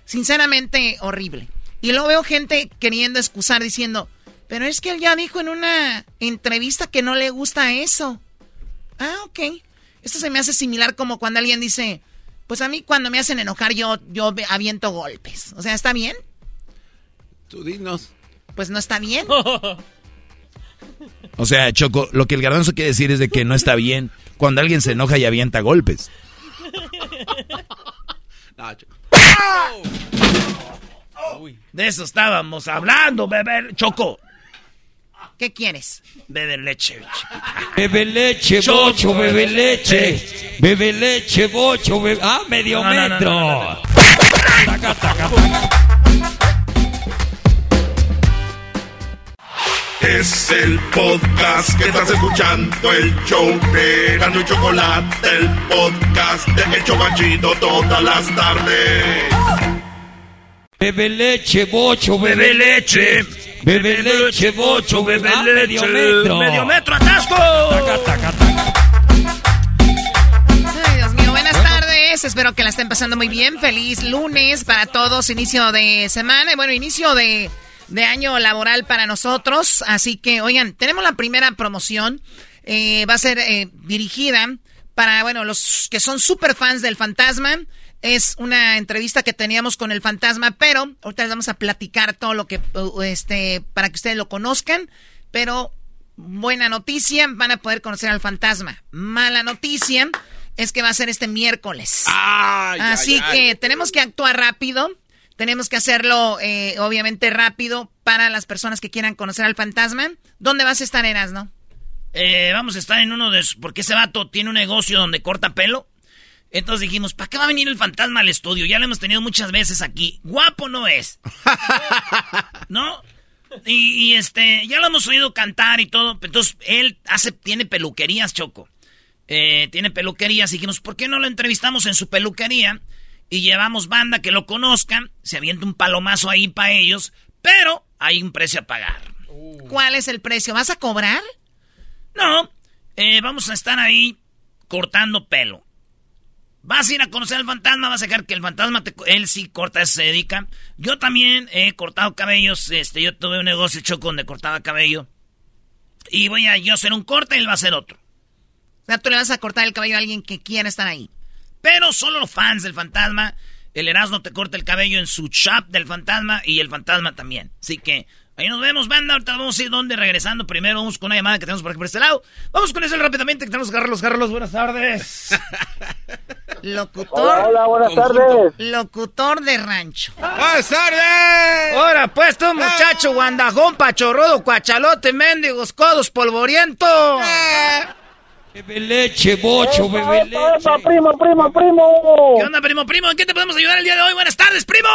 Sinceramente, horrible. Y luego veo gente queriendo excusar diciendo, pero es que él ya dijo en una entrevista que no le gusta eso. Ah, ok. Esto se me hace similar como cuando alguien dice, pues a mí cuando me hacen enojar yo, yo aviento golpes. O sea, ¿está bien? Tú dinos. Pues no está bien. O sea, Choco, lo que el garbanzo quiere decir es de que no está bien cuando alguien se enoja y avienta golpes. De eso estábamos hablando, bebé. Choco. ¿Qué quieres? Bebe leche. Bebe leche, bocho, bebe leche. Bebe leche, bocho, bebe... Ah, medio No, metro. no, no, no. Taca, taca, taca. Es el podcast que estás escuchando, el show de Gano y Chocolate, el podcast de El Chocachito todas las tardes. Bebe leche, bocho, bebe, Bebe leche. Bebe leche, bocho, bebe Bebe ah, leche. medio metro. Medio metro, atasco. Taca, taca, taca. Ay, Dios mío, buenas tardes. Espero que la estén pasando muy bien. Feliz lunes para todos, inicio de semana y bueno, inicio de, de año laboral para nosotros. Así que, oigan, tenemos la primera promoción. Eh, va a ser eh, dirigida para, bueno, los que son super fans del fantasma. Es una entrevista que teníamos con el fantasma, pero ahorita les vamos a platicar todo lo que, uh, este, para que ustedes lo conozcan. Pero buena noticia, van a poder conocer al fantasma. Mala noticia es que va a ser este miércoles. Así ay, ay. que tenemos que actuar rápido. Tenemos que hacerlo, eh, obviamente, rápido para las personas que quieran conocer al fantasma. ¿Dónde vas a estar, Eras, no? Eh, vamos a estar en uno de... Porque ese vato tiene un negocio donde corta pelo. Entonces dijimos, ¿para qué va a venir el fantasma al estudio? Ya lo hemos tenido muchas veces aquí. Guapo no es. ¿No? Y, y, este, ya lo hemos oído cantar y todo. Entonces, él hace, tiene peluquerías, Choco. Eh, tiene peluquerías. Y dijimos, ¿por qué no lo entrevistamos en su peluquería? Y llevamos banda que lo conozcan. Se avienta un palomazo ahí para ellos. Pero hay un precio a pagar. ¿Cuál es el precio? ¿Vas a cobrar? No, eh, vamos a estar ahí cortando pelo. Vas a ir a conocer al fantasma, vas a dejar que el fantasma, te, él sí corta, se dedica. Yo también he cortado cabellos, este, yo tuve un negocio choco donde cortaba cabello. Y voy a yo hacer un corte y él va a hacer otro. O sea, tú le vas a cortar el cabello a alguien que quiera estar ahí. Pero solo los fans del fantasma. El Erasmo te corta el cabello en su shop del fantasma y el fantasma también. Así que ahí nos vemos, banda. Ahorita vamos a ir donde regresando. Primero vamos con una llamada que tenemos por aquí por este lado. Vamos con eso rápidamente que tenemos que Carlos. Carlos, buenas tardes. Locutor. Hola, hola, buenas tardes. Locutor de rancho. ¡Buenas tardes! Ahora pues tú, muchacho, guandajón, pachorrudo, cuachalote, mendigos, codos, polvoriento. Bebe leche, bocho, bebe leche. Epa, primo, primo, primo! ¿Qué onda, primo, primo? ¿En qué te podemos ayudar el día de hoy? Buenas tardes, primo.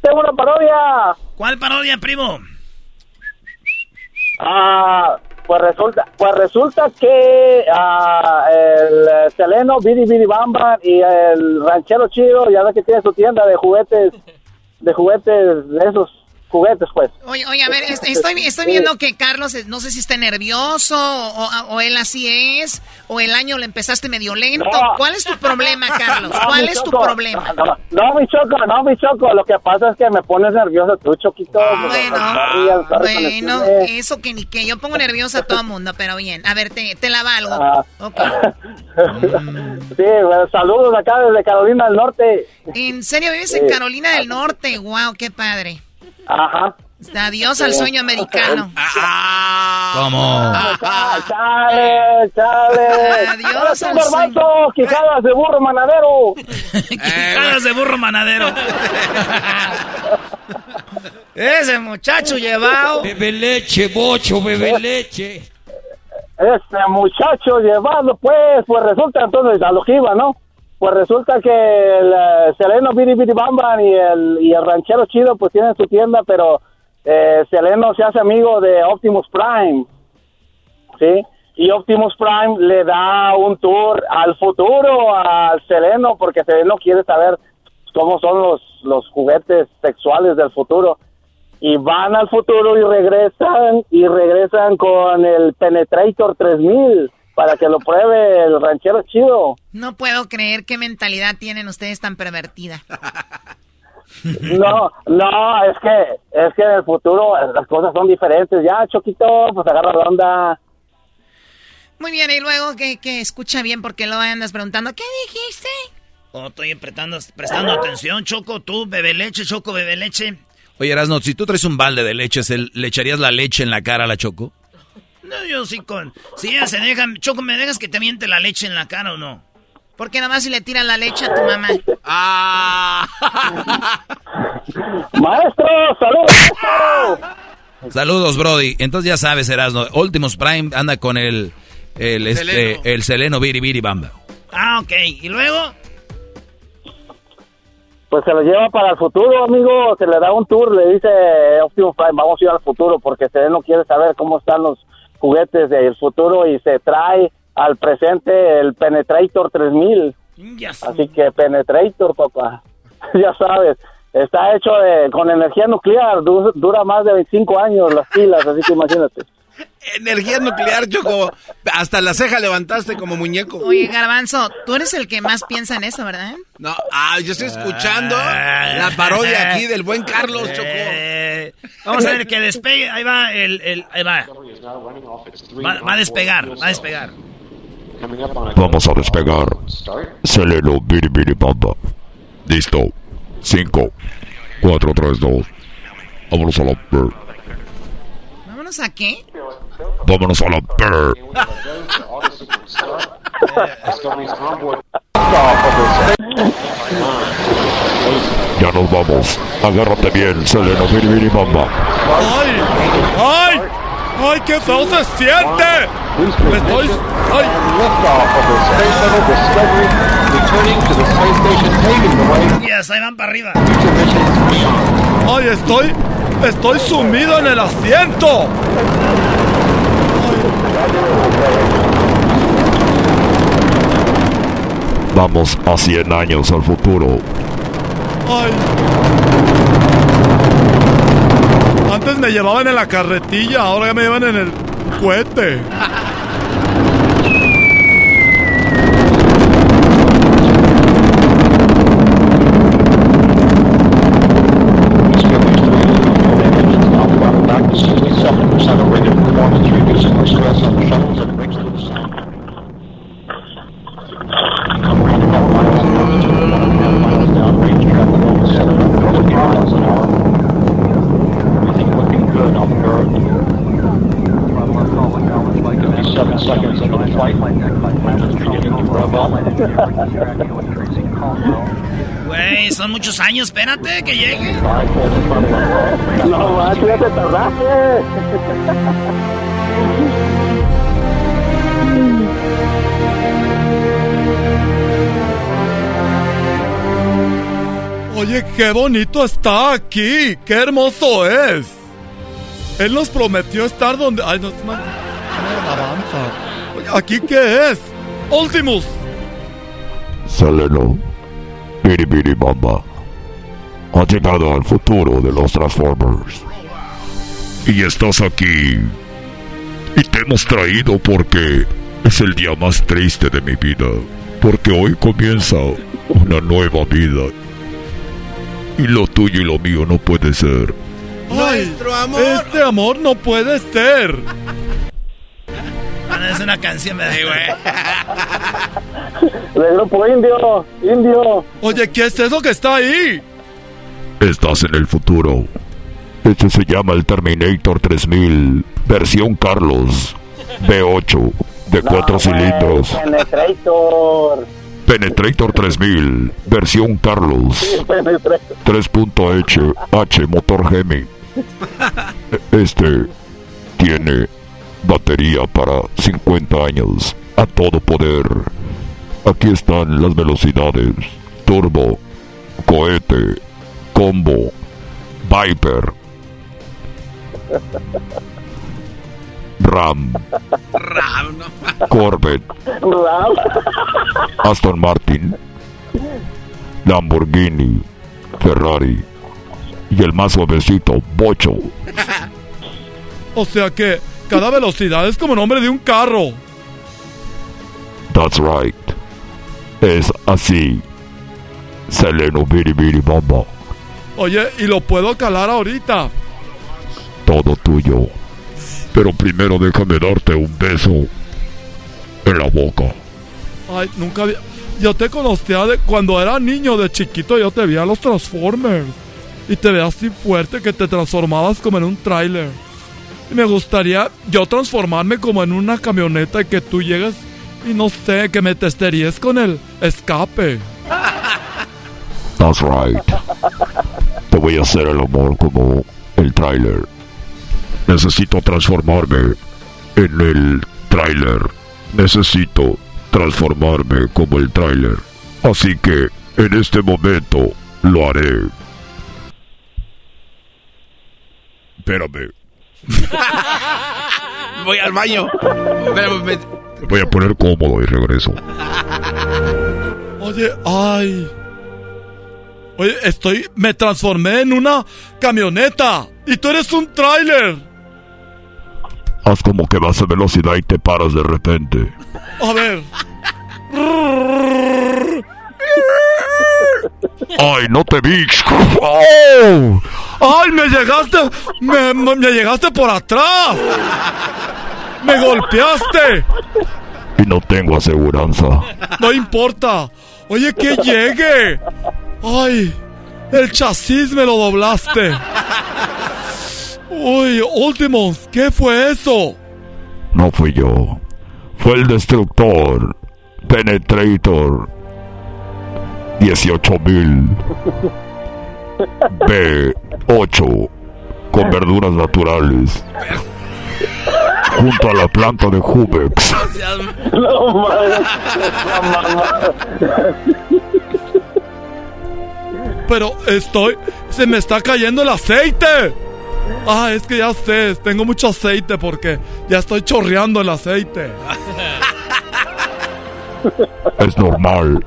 Tengo una parodia. ¿Cuál parodia, primo? Ah, pues resulta, pues resulta que ah, el eh, Seleno, Bidi Bidi Bamba y el ranchero chido, ya ves que tiene su tienda de juguetes, de juguetes, de esos juguetes, pues. Oye, oye, a ver, est- estoy, estoy viendo que Carlos, no sé si está nervioso o, él así es, o el año le empezaste medio lento. No. ¿Cuál es tu problema, Carlos? No, ¿Cuál es tu problema? No, no, no, mi choco, no, mi choco. Lo que pasa es que me pones nervioso tú, Choquito. Bueno, el bueno, chisme. eso que ni que yo pongo nerviosa a todo mundo, pero bien. A ver, te, te la valgo. Ah. Ok. sí, bueno, saludos acá desde Carolina del Norte. ¿En serio vives en. Carolina del Norte? Wow, qué padre. Ajá. Adiós al sueño americano. ¿Cómo? ¡Chale, chale! Adiós al garbanzo! ¡Quijadas de burro manadero! Quijadas de burro manadero. Ese muchacho llevado. Bebe leche, bocho, bebe leche. Este muchacho llevado, pues, pues resulta entonces a lo que iba, ¿no? Pues resulta que el eh, Seleno Biri Biri Bamban y el, y el ranchero chido pues tienen su tienda, pero eh, Seleno se hace amigo de Optimus Prime, ¿sí? Y Optimus Prime le da un tour al futuro al Seleno porque Seleno quiere saber cómo son los, los juguetes sexuales del futuro. Y van al futuro y regresan y regresan con el Penetrator 3000 para que lo pruebe el ranchero chido. No puedo creer qué mentalidad tienen ustedes tan pervertida. No, no, es que es que en el futuro las cosas son diferentes. Ya, Choquito, pues agarra la onda. Muy bien, y luego que, que escucha bien porque lo andas preguntando, ¿qué dijiste? Oh, estoy prestando, prestando atención, Choco, tú, bebe leche, Choco, bebe leche. Oye, Erasno, si tú traes un balde de leche, ¿le echarías la leche en la cara a la Choco? No, yo sí con... Si ella se deja... Choco, ¿me dejas que te miente la leche en la cara o no? Porque nada más si le tiran la leche a tu mamá. ¡Ah! ¡Maestro! ¡Saludos! Saludos, Brody. Entonces ya sabes, Erasno, Ultimus Prime anda con el... El, este, el Seleno Biri Biri Bamba. Ah, ok. ¿Y luego? Pues se lo lleva para el futuro, amigo. Se le da un tour, le dice Optimus Prime, vamos a ir al futuro porque Seleno quiere saber cómo están los juguetes del futuro y se trae al presente el Penetrator 3000. Así que Penetrator, papá, ya sabes, está hecho de, con energía nuclear, du- dura más de 25 años las pilas, así que imagínate. Energía nuclear, Choco. Hasta la ceja levantaste como muñeco. Oye, Garbanzo, tú eres el que más piensa en eso, ¿verdad? No, ah, yo estoy escuchando la parodia aquí del buen Carlos, Choco. Eh, vamos a ver que despegue. Ahí va el... el ahí va. va. Va a despegar, va a despegar. Vamos a despegar. Seleno, biri biri bamba. Listo. 5, 4, 3, 2. Vámonos a la. ¿Vámonos a qué? Vámonos a la per. Ya nos vamos. Agárrate bien, Seleno, biri biri bamba. ¡Ay! ¡Ay! ¡Ay, qué feo se siente! Estoy... ¡Ay! Yes, ahí van para arriba. ¡Ay, estoy... Estoy sumido en el asiento! Vamos a 100 años al futuro. ¡Ay! Antes me llevaban en la carretilla, ahora ya me llevan en el cohete. Son muchos años, espérate que llegue. No, macho, ya te tardaste. Oye, qué bonito está aquí, qué hermoso es. Él nos prometió estar donde... Ay, no, una alabanza. Oye, ¿Aquí qué es? Ultimus. Seleno, biri bamba. Ha llegado al futuro de los Transformers. Y estás aquí. Y te hemos traído porque es el día más triste de mi vida. Porque hoy comienza una nueva vida. Y lo tuyo y lo mío no puede ser. Nuestro amor. Este amor no puede ser. Es una canción, me da, güey. De grupo indio, indio. Oye, ¿qué es eso que está ahí? Estás en el futuro. Este se llama el Terminator 3000, versión Carlos, V8, de 4 cilindros. Penetrator. Penetrator 3000, versión Carlos, Sí, Penetrator. 3.H, H, motor Gemi. Este tiene batería para 50 años, a todo poder. Aquí están las velocidades, turbo, cohete, combo, Viper, Ram, Ram, no. Corvette, Ram. Aston Martin, Lamborghini, Ferrari y el más suavecito, Bocho. O sea que cada velocidad es como nombre de un carro. That's right. Es así. Seleno Biri Biri Bomba. Oye, y lo puedo calar ahorita. Todo tuyo. Pero primero déjame darte un beso en la boca. Ay, nunca había... Yo te conocía de cuando era niño, de chiquito, yo te veía los Transformers. Y te veías así fuerte que te transformabas como en un tráiler. Y me gustaría yo transformarme como en una camioneta y que tú llegues y no sé, que me testeríes con el escape. That's right. Te voy a hacer el amor como el tráiler. Necesito transformarme en el tráiler. Necesito transformarme como el tráiler. Así que en este momento lo haré. Espérame. Voy al baño. Espérame, me- voy a poner cómodo y regreso. Oye, ay. Oye, estoy. Me transformé en una camioneta. Y tú eres un tráiler. Haz como que vas a velocidad y te paras de repente. A ver. ¡Ay, no te vi! ¡Oh! ¡Ay, me llegaste! Me- me llegaste por atrás! ¡Me golpeaste! Y no tengo aseguranza. No importa. Oye, que llegue. Ay, el chasis me lo doblaste. Uy, Ultimos, ¿qué fue eso? No fui yo. Fue el destructor. Penetrator. 18000. B8. Con verduras naturales. Junto a la planta de Jubex. No mames. mamá. Pero estoy... Se me está cayendo el aceite. Ah, es que ya sé, tengo mucho aceite porque ya estoy chorreando el aceite. Es normal.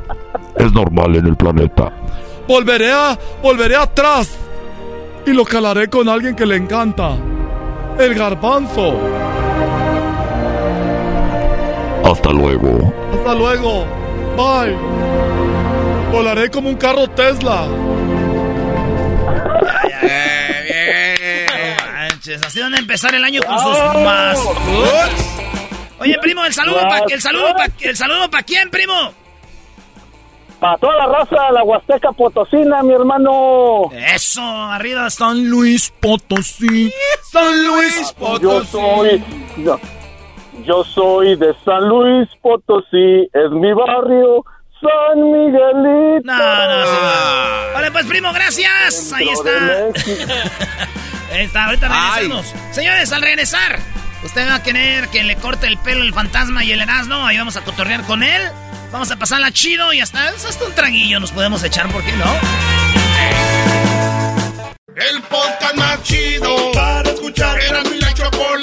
Es normal en el planeta. Volveré a... Volveré atrás. Y lo calaré con alguien que le encanta. El garbanzo. Hasta luego. Hasta luego. Bye. Volaré como un carro Tesla. No manches, así van a empezar el año con sus más. Oye, primo, el saludo para el saludo pa, el saludo para quién, primo. Para toda la raza, la Huasteca Potosina, mi hermano. Eso, arriba San Luis Potosí. San Luis Yo soy. Yo, yo soy de San Luis Potosí, es mi barrio, San Miguelito. No, no, sí, va. Vale, pues, primo, gracias. Ahí está. Ahí está, ahorita regresamos. Señores, al regresar, usted va a querer que le corte el pelo el fantasma y el Erasmo. Ahí vamos a cotorrear con él. Vamos a pasarla chido y hasta, hasta un traguillo nos podemos echar, ¿por qué no? El podcast más chido para escuchar. Era mi la escuchar.